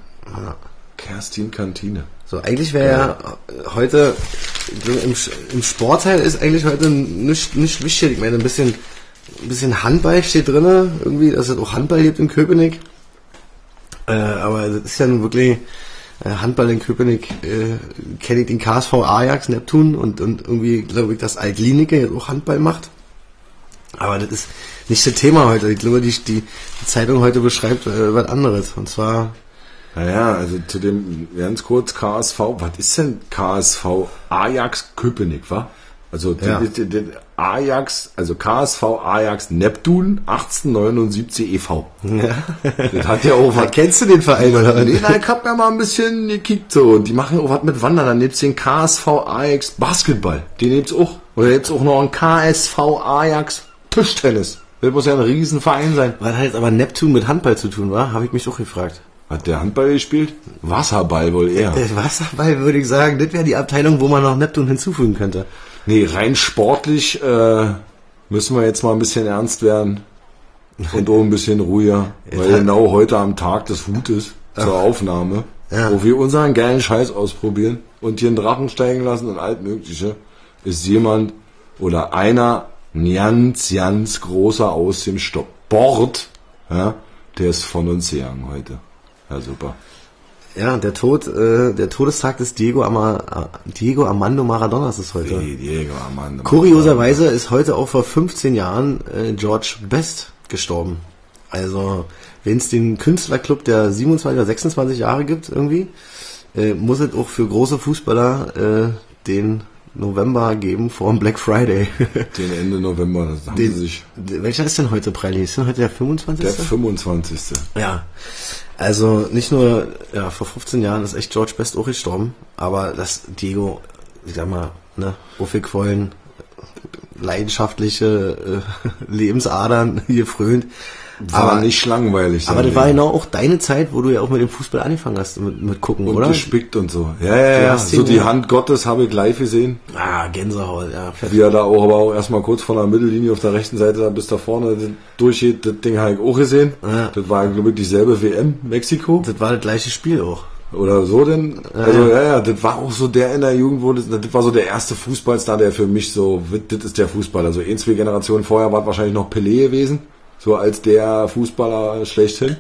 Kerstin Kantine. So, eigentlich wäre ja äh, heute, so im, im Sportteil ist eigentlich heute nicht, nicht wichtig. Ich meine, ein bisschen, ein bisschen Handball steht drinne irgendwie, dass es auch Handball gibt in Köpenick. Äh, aber das ist ja nun wirklich, äh, Handball in Köpenick, äh, kenne ich den KSV Ajax, Neptun und, und irgendwie glaube ich, dass Altlinike jetzt auch Handball macht. Aber das ist nicht das Thema heute. Ich glaube, die, die, die Zeitung heute beschreibt äh, was anderes. Und zwar Naja, also zu dem ganz kurz KSV, was ist denn KSV Ajax Köpenick, wa? Also Ja. die, die, die Ajax, also KSV Ajax Neptun 1879 e.V. [laughs] Das hat ja auch was. Kennst du den Verein oder? Nee, nein, ich hab ja mal ein bisschen gekickt so. Und die machen auch was mit Wandern. Dann gibt's den KSV Ajax Basketball. Den gibt's auch. Oder gibt's auch noch einen KSV Ajax Tischtennis. Das muss ja ein Riesenverein sein. Was hat jetzt aber Neptun mit Handball zu tun, war? Habe ich mich auch gefragt. Hat der Handball gespielt? Wasserball wohl eher. Der Wasserball würde ich sagen, das wäre die Abteilung, wo man noch Neptun hinzufügen könnte. Nee, rein sportlich äh, müssen wir jetzt mal ein bisschen ernst werden. Und auch ein bisschen ruhiger. [laughs] Weil genau heute am Tag des Hutes zur Aufnahme, Ja. wo wir unseren geilen Scheiß ausprobieren und hier einen Drachen steigen lassen und alt mögliche, ist jemand oder einer ein ganz, ganz großer aus dem Sport, ja, der ist von uns gegangen heute. Ja, super. Ja, der Tod, äh, der Todestag des Diego, Ama, Diego Armando Maradonas ist heute. Diego Armando. Kurioserweise ist heute auch vor 15 Jahren äh, George Best gestorben. Also, wenn es den Künstlerclub der 27 oder 26 Jahre gibt irgendwie, äh, muss es auch für große Fußballer äh, den November geben vor dem Black Friday. [laughs] Den Ende November, das haben Den, sie sich. welcher ist denn heute, Preili? Ist denn heute der 25.? Der 25. Ja, also nicht nur, ja, vor 15 Jahren ist echt George Best auch gestorben, aber dass Diego, ich sag mal, ne, aufgequollen, leidenschaftliche äh, [laughs] Lebensadern hier frönt. War aber nicht langweilig. aber das war genau auch deine Zeit, wo du ja auch mit dem Fußball angefangen hast, mit, mit gucken, Und oder? gespickt und so. Ja, ja, ja. So die ja. Hand Gottes habe ich live gesehen. Ah, Gänsehaut, ja. Wie er da auch, aber auch erstmal kurz von der Mittellinie auf der rechten Seite da bis da vorne durchgeht. Das Ding habe ich auch gesehen. Ja. Das war, glaube ich, dieselbe WM, Mexiko. Das war das gleiche Spiel auch. Oder so denn? Also ja, ja, das war auch so der in der Jugend, wo das, das war so der erste Fußballstar, der für mich so, das ist der Fußballer. Also ein, zwei Generationen vorher war wahrscheinlich noch Pelé gewesen, so als der Fußballer schlechthin.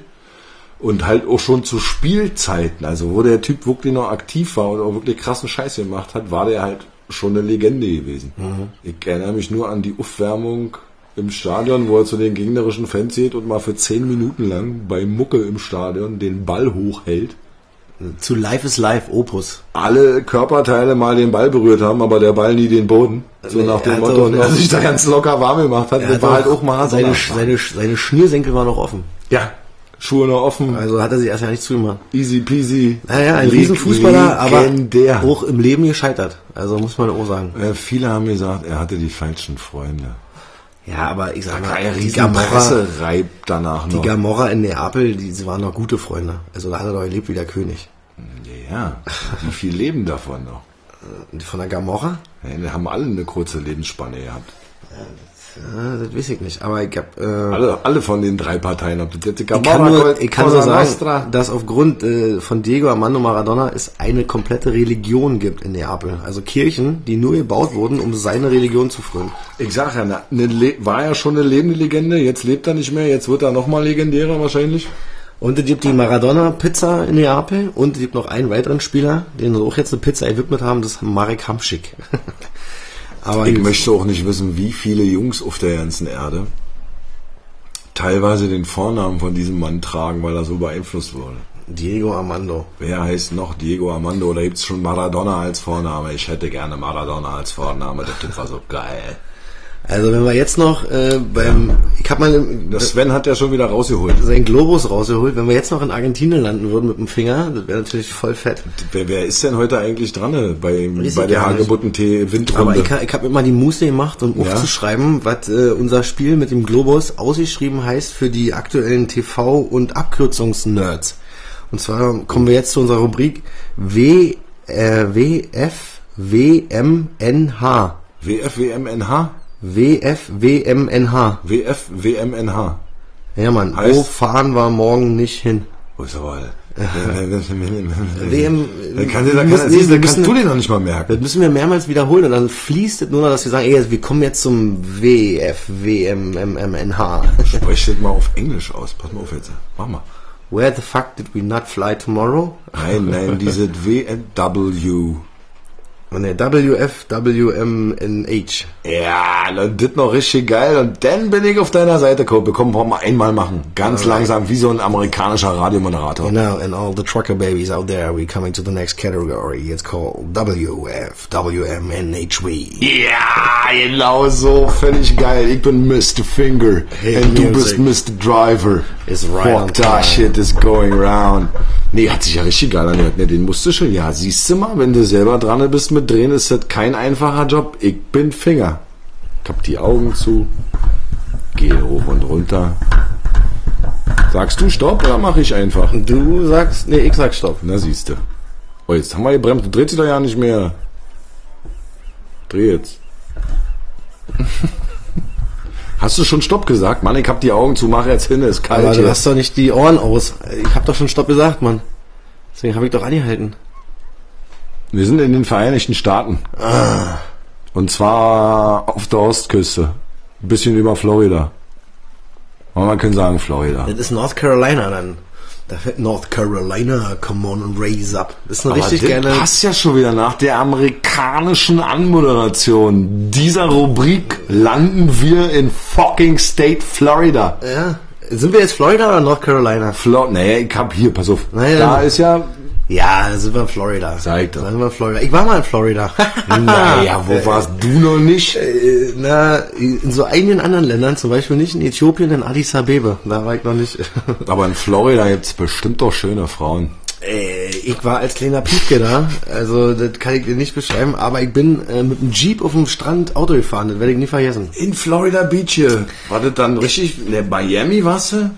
Und halt auch schon zu Spielzeiten, also wo der Typ wirklich noch aktiv war und auch wirklich krassen Scheiß gemacht hat, war der halt schon eine Legende gewesen. Ich erinnere mich nur an die Aufwärmung im Stadion, wo er zu den gegnerischen Fans geht und mal für zehn Minuten lang bei Mucke im Stadion den Ball hochhält Zu Life is Life, Opus. alle Körperteile mal den Ball berührt haben, aber der Ball nie den Boden. So Nee, nach dem Motto, und er sich da ganz locker warm gemacht hat, hat war halt auch mal seine, seine, seine Schnürsenkel waren noch offen. Ja, Schuhe noch offen, Also hat er sich erst ja nicht zugemacht. easy peasy. Naja, ein Riesenfußballer, aber auch im Leben gescheitert. Also muss man auch sagen. Äh, viele haben gesagt, er hatte die falschen Freunde. Ja, aber ich sag mal, die Gamorra, Pressereib danach die noch. Gamorra in Neapel, die sie waren noch gute Freunde. Also da hat er doch gelebt wie der König. ja, wie viel leben davon noch? Und Von der Gamorra? Ja, die haben alle eine kurze Lebensspanne gehabt. Ja, das weiß ich nicht. Aber ich hab, äh, Alle, alle von den drei Parteien. Ob das jetzt die ich kann nur, ich kann nur sagen, Nostra- dass aufgrund äh, von Diego Armando Maradona es eine komplette Religion gibt in Neapel. Also Kirchen, die nur gebaut wurden, um seine Religion zu frönen. Ich sag ja, ne, ne, war ja schon eine lebende Legende, jetzt lebt er nicht mehr, jetzt wird er nochmal legendärer wahrscheinlich. Und es gibt die Maradona-Pizza in Neapel und es gibt noch einen weiteren Spieler, den sie auch jetzt eine Pizza gewidmet haben, das ist Marek Hamschick. [laughs] Aber Ich möchte auch nicht wissen, wie viele Jungs auf der ganzen Erde teilweise den Vornamen von diesem Mann tragen, weil er so beeinflusst wurde. Diego Armando. Wer heißt noch Diego Armando oder gibt's schon Maradona als Vorname? Ich hätte gerne Maradona als Vorname, der Typ war so geil. Also wenn wir jetzt noch äh, beim, ich habe mal Der Sven hat ja schon wieder rausgeholt. seinen Globus rausgeholt, wenn wir jetzt noch in Argentinien landen würden mit dem Finger, das wäre natürlich voll fett. Wer, wer ist denn heute eigentlich dran äh, bei, Weiß bei ich der. Hagebutten-Tee Aber Windrunde? ich, ha- ich habe immer die Muße gemacht, um Ja. aufzuschreiben, was äh, unser Spiel mit dem Globus ausgeschrieben heißt für die aktuellen TV- und Abkürzungsnerds. Und zwar kommen wir jetzt zu unserer Rubrik W, äh, WF, WMNH. WFWMNH? WF, WMNH. WFWMNH. Ja, Mann, Heißt- wo fahren wir morgen nicht hin? Wo ist aber... [laughs] WM, kann, da kann, müssen- siehst, da kannst du den noch nicht mal merken. Das müssen wir mehrmals wiederholen und dann fließt es nur noch, dass wir sagen, ey, wir kommen jetzt zum WF, WMMMNH. Sprech das mal auf Englisch aus. Pass mal auf jetzt. Mach mal. Where the fuck did we not fly tomorrow? Nein, nein, diese WW. Und der WF, WMNH. Ja, dann das noch richtig geil. Und dann bin ich auf deiner Seite, Kope. Komm, wollen wir einmal machen. Ganz langsam, wie so ein amerikanischer Radiomoderator. You know, and all the trucker babies out there, we coming to the next category. It's called WF, WMNHW. Ja, genau so. Völlig geil. Ich bin Mr. Finger. Hey, und du bist. Mr. Driver. Is right Fuck that shit is going round. Nee, hat sich ja richtig geil angehört. Ne, den musst du schon. Ja, siehst du mal, wenn du selber dran bist mit drehen, ist das kein einfacher Job. Ich bin Finger. Ich hab die Augen zu. Gehe hoch und runter. Sagst du Stopp oder mache ich einfach? Du sagst, nee, ich sag Stopp. Na siehst du. Oh, jetzt haben wir gebremst. Du drehst dich doch ja nicht mehr. Dreh jetzt. [laughs] Hast du schon Stopp gesagt? Mann, ich hab die Augen zu, mach jetzt hin, ist kalt Aber du hier. hast doch nicht die Ohren aus. Ich hab doch schon Stopp gesagt, Mann. Deswegen habe ich doch angehalten. Wir sind in den Vereinigten Staaten. Und zwar auf der Ostküste. Ein bisschen über Florida. Aber man kann sagen Florida. Das ist North Carolina dann. Da fährt North Carolina, come on and raise up. Das ist eine Aber richtig das geile... passt ja schon wieder nach der amerikanischen Anmoderation dieser Rubrik landen wir in fucking State Florida. Ja. Sind wir jetzt Florida oder North Carolina? Flo naja, ich hab hier, pass auf. Naja, da ist ja, Ja, da sind wir in Florida. Sag doch. Da sind wir in Florida. Ich war mal in Florida. [laughs] naja, wo warst du noch nicht? Äh, Na, in so einigen anderen Ländern, zum Beispiel nicht in Äthiopien, in Addis Abebe. Da war ich noch nicht. [laughs] Aber in Florida gibt's bestimmt doch schöne Frauen. Äh, ich war als kleiner Piefke da, also das kann ich dir nicht beschreiben, aber ich bin äh, mit dem Jeep auf dem Strand Auto gefahren, das werde ich nie vergessen. In Florida Beach hier. War das dann richtig, in der Miami warst du?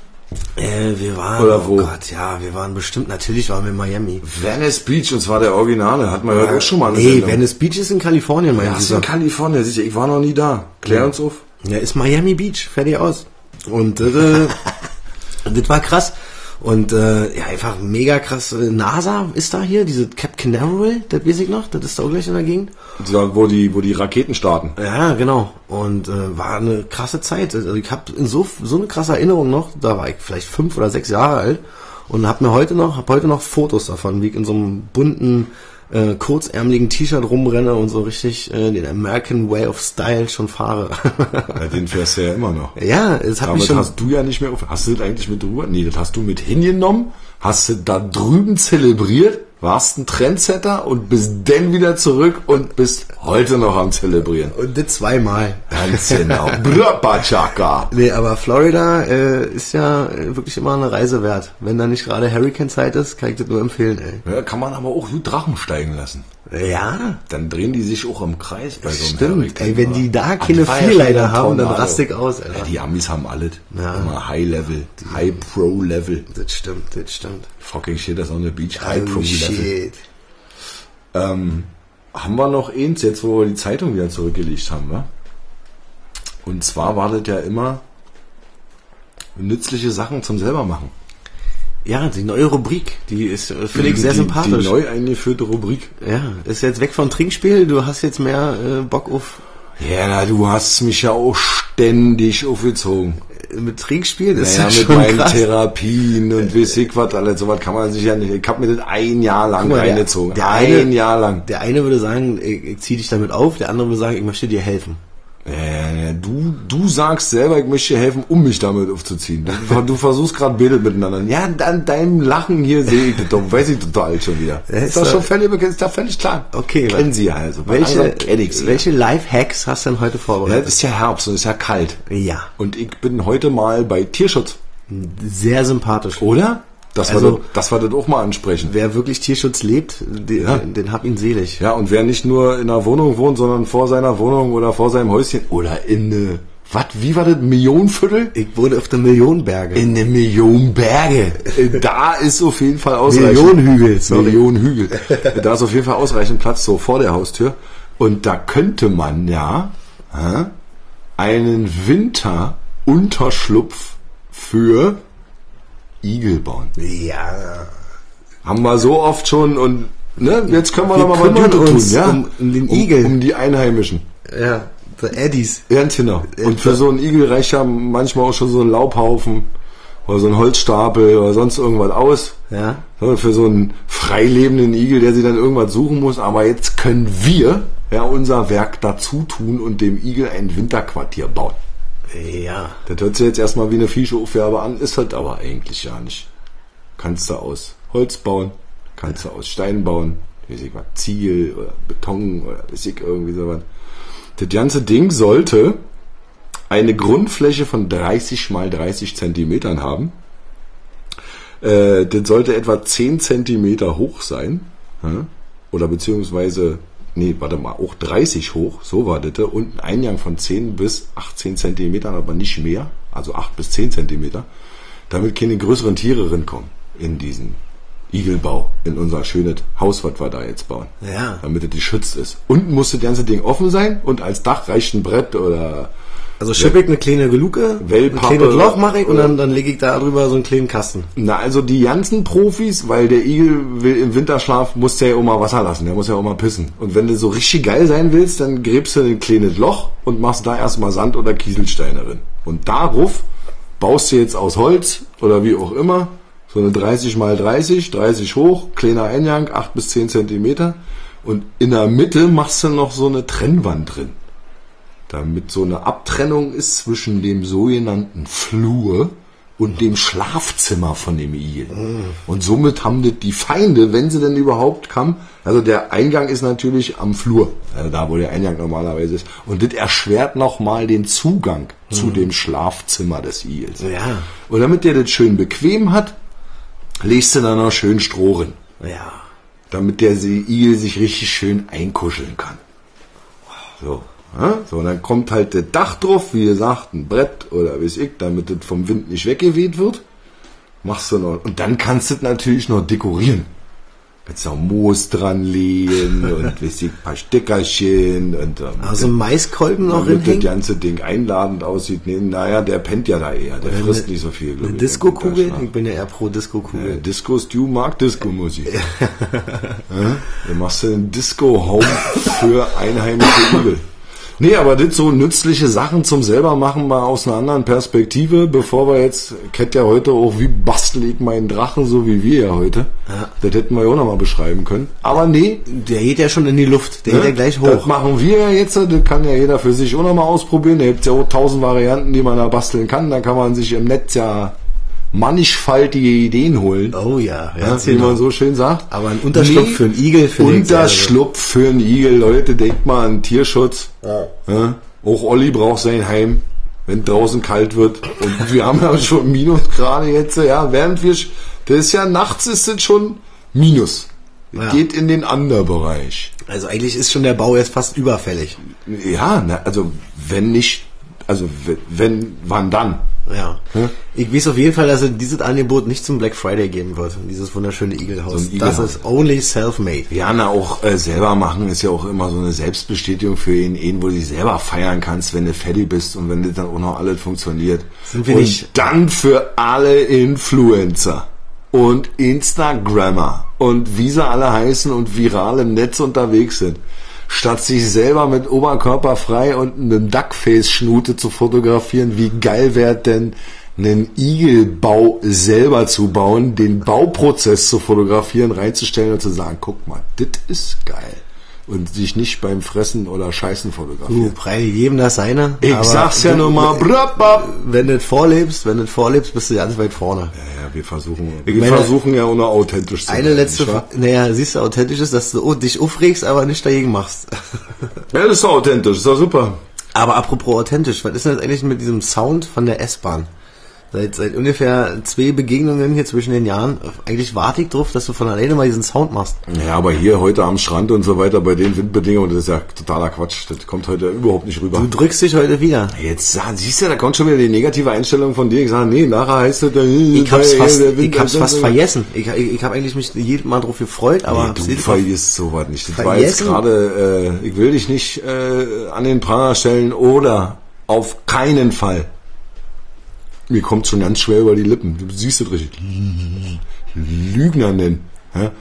Äh, wir waren, Oder wo? oh Gott, ja, wir waren bestimmt, natürlich waren wir in Miami. Venice Beach, und zwar der Originale, hat man ja auch schon mal Nee, Sendung. Venice Beach ist in Kalifornien, mein Ja, ist in Kalifornien, sicher, ich war noch nie da. Klär uns auf. Ja, ist Miami Beach, fertig aus. Und äh, [laughs] das war krass. Und äh, ja, einfach mega krass. NASA ist da hier, diese Cap Canaveral, das weiß ich noch, das ist da auch gleich in der Gegend. Da, wo die, wo die Raketen starten. Ja, genau. Und äh, war eine krasse Zeit. Also ich habe so so eine krasse Erinnerung noch. Da war ich vielleicht fünf oder sechs Jahre alt und habe mir heute noch, habe heute noch Fotos davon, wie ich in so einem bunten äh, kurzärmeligen T-Shirt rumrenne und so richtig äh, den American Way of Style schon fahre. [laughs] Ja, den fährst du ja immer noch. ja, es hat mich Damit schon. hast du ja nicht mehr auf. Hast du das eigentlich mit drüber? Nee, das hast du mit hingenommen, hast du da drüben zelebriert, warst ein Trendsetter und bist dann wieder zurück und bist heute noch am Zelebrieren. und das zweimal. Ganz [laughs] genau. Brapachaka. Nee, aber Florida äh, ist ja äh, wirklich immer eine Reise wert. Wenn da nicht gerade Hurricane-Zeit ist, kann ich das nur empfehlen, ey. Ja, kann man aber auch gut Drachen steigen lassen. Ja, Dann drehen die sich auch im Kreis bei so einem Stimmt, ey, wenn die da Ah, keine Vierleiter haben, dann ich aus, Alter. Ja, die Amis haben alles. Ja. Immer High Level, High Pro Level. Das stimmt, das stimmt. Fucking shit, das ist on the beach. High Pro Oh, Level. shit. Ähm, haben wir noch eins, jetzt wo wir die Zeitung wieder zurückgelegt haben, wa? Und zwar war das ja immer nützliche Sachen zum selber machen. Ja, die neue Rubrik, die ist, äh, finde ich sehr die, sympathisch. Die neu eingeführte Rubrik. ja, ist jetzt weg von Trinkspiel, du hast jetzt mehr äh, Bock auf Ja, na, du hast mich ja auch ständig aufgezogen. äh, mit Trinkspiel, das Naja, ist mit schon meinen krass. Therapien und weiß ich was alles. Sowas kann man sich ja nicht. Ich hab mir das ein Jahr lang mal, der- reingezogen. der ein eine- Jahr lang. Der eine würde sagen, ich, ich zieh dich damit auf, der andere würde sagen, ich möchte dir helfen. Äh, du, du sagst selber, ich möchte dir helfen, um mich damit aufzuziehen. Du, [laughs] du versuchst gerade Bilder miteinander. Ja, an deinem Lachen hier sehe ich das doch, weiß ich total schon wieder. Ja, ist doch schon völlig, ist doch völlig klar. Okay, kennen Sie also. Welche, sie. welche Life-Hacks hast du denn heute Ja, vorbereitet? es ist ja Herbst und es ist ja kalt. Ja, Und ich bin heute mal bei Tierschutz. sehr sympathisch. Oder? Dass, Also- wir, das, dass wir das auch mal ansprechen. Wer wirklich Tierschutz lebt, den, Ja. den hab ihn selig. Ja, und wer nicht nur in einer Wohnung wohnt, sondern vor seiner Wohnung oder vor seinem Häuschen oder in eine, was, wie war das, Millionenviertel? Ich wohne auf der Millionenberge. In eine Million Berge. Äh, Da ist auf jeden Fall ausreichend. Millionenhügel, sorry. Millionenhügel. Da ist auf jeden Fall ausreichend Platz so vor der Haustür. Und da könnte man ja einen Winterunterschlupf für Igel bauen. ja. Haben wir so oft schon und ne, jetzt können wir, Wir noch mal was Gutes uns tun, ja? um- um den Igel. Um, die Einheimischen. Ja, the Eddies. Ganz genau. Und für so einen Igel reicht ja manchmal auch schon so ein Laubhaufen oder so ein Holzstapel oder sonst irgendwas aus. Ja. Für so einen freilebenden Igel, der sich dann irgendwas suchen muss. Aber jetzt können wir ja unser Werk dazu tun und dem Igel ein Winterquartier bauen. Ja. Das hört sich jetzt erstmal wie eine Fische-Aufgabe an, ist halt aber eigentlich ja nicht. Kannst du aus Holz bauen, kannst du aus Stein bauen, weiß ich was, Ziegel oder Beton oder weiß ich irgendwie sowas. Das ganze Ding sollte eine Grundfläche von 30 mal 30 Zentimetern haben. Äh, das sollte etwa 10 Zentimeter hoch sein. Oder beziehungsweise, nee, warte mal, auch 30 hoch, so war das. Und ein Eingang von 10 bis 18 Zentimetern, aber nicht mehr. Also 8 bis 10 Zentimeter. Damit keine größeren Tiere rinkommen in diesen Igelbau, in unser schönes Haus, was wir da jetzt bauen. Ja. Damit es geschützt ist. Unten muss das ganze Ding offen sein und als Dach reicht ein Brett oder Also schippe ich eine kleine Luke, ein kleines Loch mache ich und dann, dann lege ich da drüber so einen kleinen Kasten. Na, also die ganzen Profis, weil der Igel will im Winterschlaf, muss der ja auch mal Wasser lassen, der muss ja auch mal pissen. Und wenn du so richtig geil sein willst, dann gräbst du ein kleines Loch und machst da erstmal Sand oder Kieselsteine drin. Und darauf baust du jetzt aus Holz oder wie auch immer so eine 30 mal 30, 30 hoch, kleiner Eingang, 8 bis 10 Zentimeter. Und in der Mitte machst du noch so eine Trennwand drin damit so eine Abtrennung ist zwischen dem sogenannten Flur und dem Schlafzimmer von dem Igel. Und somit haben das die Feinde, wenn sie denn überhaupt kamen, also der Eingang ist natürlich am Flur, also da wo der Eingang normalerweise ist, und das erschwert nochmal den Zugang zu dem Schlafzimmer des Igels. Ja. Und damit der das schön bequem hat, legst du da noch schön Stroh drin, Ja. damit der Igel sich richtig schön einkuscheln kann. So. Ja, so, und dann kommt halt das Dach drauf, wie gesagt, ein Brett oder weiß ich, damit das vom Wind nicht weggeweht wird. Machst du noch. Und dann kannst du das natürlich noch dekorieren. Kannst noch Moos dran legen [laughs] und weiß ich, ein paar Steckerchen und ähm, Also Maiskolben noch damit das hinhängen. ganze Ding einladend aussieht. Nee, naja, der pennt ja da eher, der frisst nicht so viel. glaub Eine ich, Disco-Kugel? Ich bin ja eher pro Disco-Kugel. Disco Stew mag Disco-Musik. [laughs] ja? Dann machst du einen Disco-Home für einheimische Igel. Nee, aber das so nützliche Sachen zum selber machen mal aus einer anderen Perspektive, bevor wir jetzt, kennt ja heute auch, wie bastel ich meinen Drachen, so wie wir ja heute. Das hätten wir ja auch nochmal beschreiben können. Aber nee, Der geht ja schon in die Luft. Der geht ja gleich das hoch. machen wir ja jetzt, das kann ja jeder für sich auch nochmal ausprobieren. Da gibt ja auch tausend Varianten, die man da basteln kann. Da kann man sich im Netz ja mannigfaltige Ideen holen. Oh ja, Ja, ja, wie man so schön sagt. Aber ein Unterschlupf für einen Igel ich sehr, Unterschlupf für einen Igel, Leute, denkt mal an Tierschutz. Ja. Auch Olli braucht sein Heim, wenn draußen kalt wird. Und wir haben ja schon Minus gerade jetzt, ja, während wir, das ist ja nachts ist es schon Minus. Ja. Geht in den Underbereich. Also eigentlich ist schon der Bau jetzt fast überfällig. Ja, also wenn nicht, also wenn wann dann? Ja. Ich weiß auf jeden Fall, dass es dieses Angebot nicht zum Black Friday geben wird. Dieses wunderschöne Igelhaus. So ein Das ist only self-made. Ja, na, auch äh, selber machen ist ja auch immer so eine Selbstbestätigung für ihn, ihn, wo du dich selber feiern kannst, wenn du fertig bist und wenn das dann auch noch alles funktioniert. Sind wir und nicht- dann für alle Influencer und Instagrammer und wie sie alle heißen und viral im Netz unterwegs sind. Statt sich selber mit Oberkörper frei und einem Duckface-Schnute zu fotografieren, wie geil wäre denn einen Igelbau selber zu bauen, den Bauprozess zu fotografieren, reinzustellen und zu sagen, guck mal, das ist geil. Und sich nicht beim Fressen oder Scheißen Du, fotografieren. Preili, jedem das seine. Ich sag's ja nur mal, brap. Wenn du vorlebst, wenn du vorlebst, bist du ganz weit vorne. Ja, ja, wir versuchen, wir meine- versuchen ja auch noch authentisch zu Eine sein, letzte, nicht wahr? naja, siehst du, authentisch ist, dass du oh, dich aufregst, aber nicht dagegen machst. [laughs] Ja, das ist doch authentisch, ist doch super. Aber apropos authentisch, was ist denn jetzt eigentlich mit diesem Sound von der S-Bahn? Seit, seit ungefähr zwei Begegnungen hier zwischen den Jahren, eigentlich warte ich drauf, dass du von alleine mal diesen Sound machst. Ja, aber hier heute am Strand und so weiter, bei den Windbedingungen, das ist ja totaler Quatsch. Das kommt heute überhaupt nicht rüber. Du drückst dich heute wieder. Jetzt sag- siehst du, da kommt schon wieder die negative Einstellung von dir. Ich sage, nee, nachher heißt es, äh, Ich hab's fast, Wind- ich hab's fast vergessen. Ich, ich, ich habe eigentlich mich jedes Mal drauf gefreut, aber Nee, du vergisst sowas nicht. Das war jetzt Vergessen? gerade, äh, ich will dich nicht äh, an den Pranger stellen oder auf keinen Fall. Mir kommt schon ganz schwer über die Lippen. Du siehst es richtig. Lügner nennen.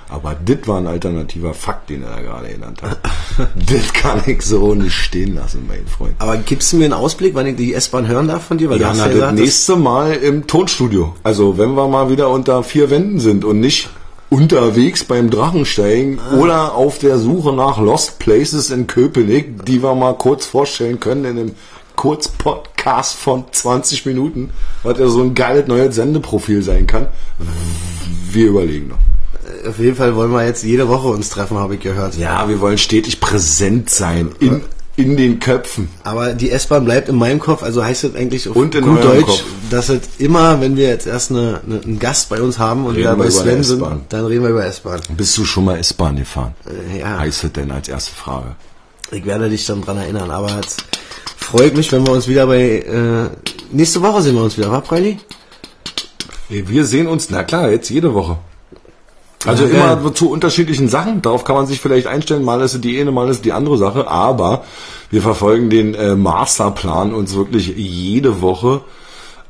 Aber das war ein alternativer Fakt, den er da gerade genannt hat. [laughs] das kann ich so nicht stehen lassen, mein Freund. Aber gibst du mir einen Ausblick, wann ich die S-Bahn hören darf von dir? Weil Ja, na, ja das nächste Mal im Tonstudio. Also wenn wir mal wieder unter vier Wänden sind und nicht unterwegs beim Drachensteigen Ah. oder auf der Suche nach Lost Places in Köpenick, die wir mal kurz vorstellen können in einem Kurzpodcast von 20 Minuten, was ja so ein geiles neues Sendeprofil sein kann. Wir überlegen noch. auf jeden Fall wollen wir jetzt jede Woche uns treffen, habe ich gehört. Ja, wir wollen stetig präsent sein in, in den Köpfen. Aber die S-Bahn bleibt in meinem Kopf, also heißt das eigentlich auf Und in gut Deutsch, Kopf. dass es immer, wenn wir jetzt erst eine, eine, einen Gast bei uns haben und Reden da wir bei Sven sind, dann reden wir über S-Bahn. Bist du schon mal S-Bahn gefahren? Äh, ja. Heißt es denn als erste Frage? Ich werde dich dann dran erinnern, aber jetzt freut mich, wenn wir uns wieder bei, äh, nächste Woche sehen wir uns wieder, wa, Preili? Wir sehen uns, na klar, jetzt jede Woche. Also Ja, immer zu unterschiedlichen Sachen. Darauf kann man sich vielleicht einstellen. Mal ist es die eine, mal ist es die andere Sache. Aber wir verfolgen den äh, Masterplan, uns wirklich jede Woche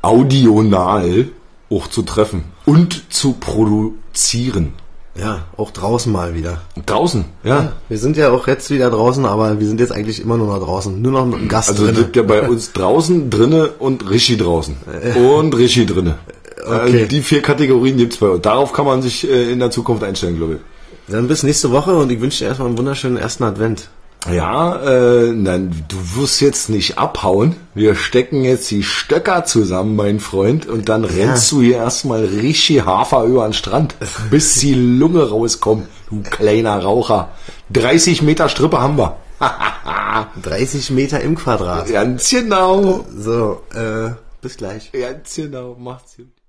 audional auch zu treffen und zu produzieren. Ja, auch draußen mal wieder. Draußen, ja. Wir sind ja auch jetzt wieder draußen, aber wir sind jetzt eigentlich immer nur noch draußen. Nur noch mit einem Gast Also das ist ja bei uns draußen, drinne und Rishi draußen. Und Rishi drinne. Okay. Also die vier Kategorien gibt's bei uns. Darauf kann man sich äh, in der Zukunft einstellen, glaube ich. Dann bis nächste Woche und ich wünsche dir erstmal einen wunderschönen ersten Advent. Ja, äh, nein, du wirst jetzt nicht abhauen. Wir stecken jetzt die Stöcker zusammen, mein Freund, und dann rennst du hier erstmal richtig Hafer über den Strand, bis die Lunge rauskommt, du kleiner Raucher. 30 Meter Strippe haben wir. [laughs] 30 Meter im Quadrat. Ganz genau. So, äh, bis gleich. Ganz genau. Macht's gut.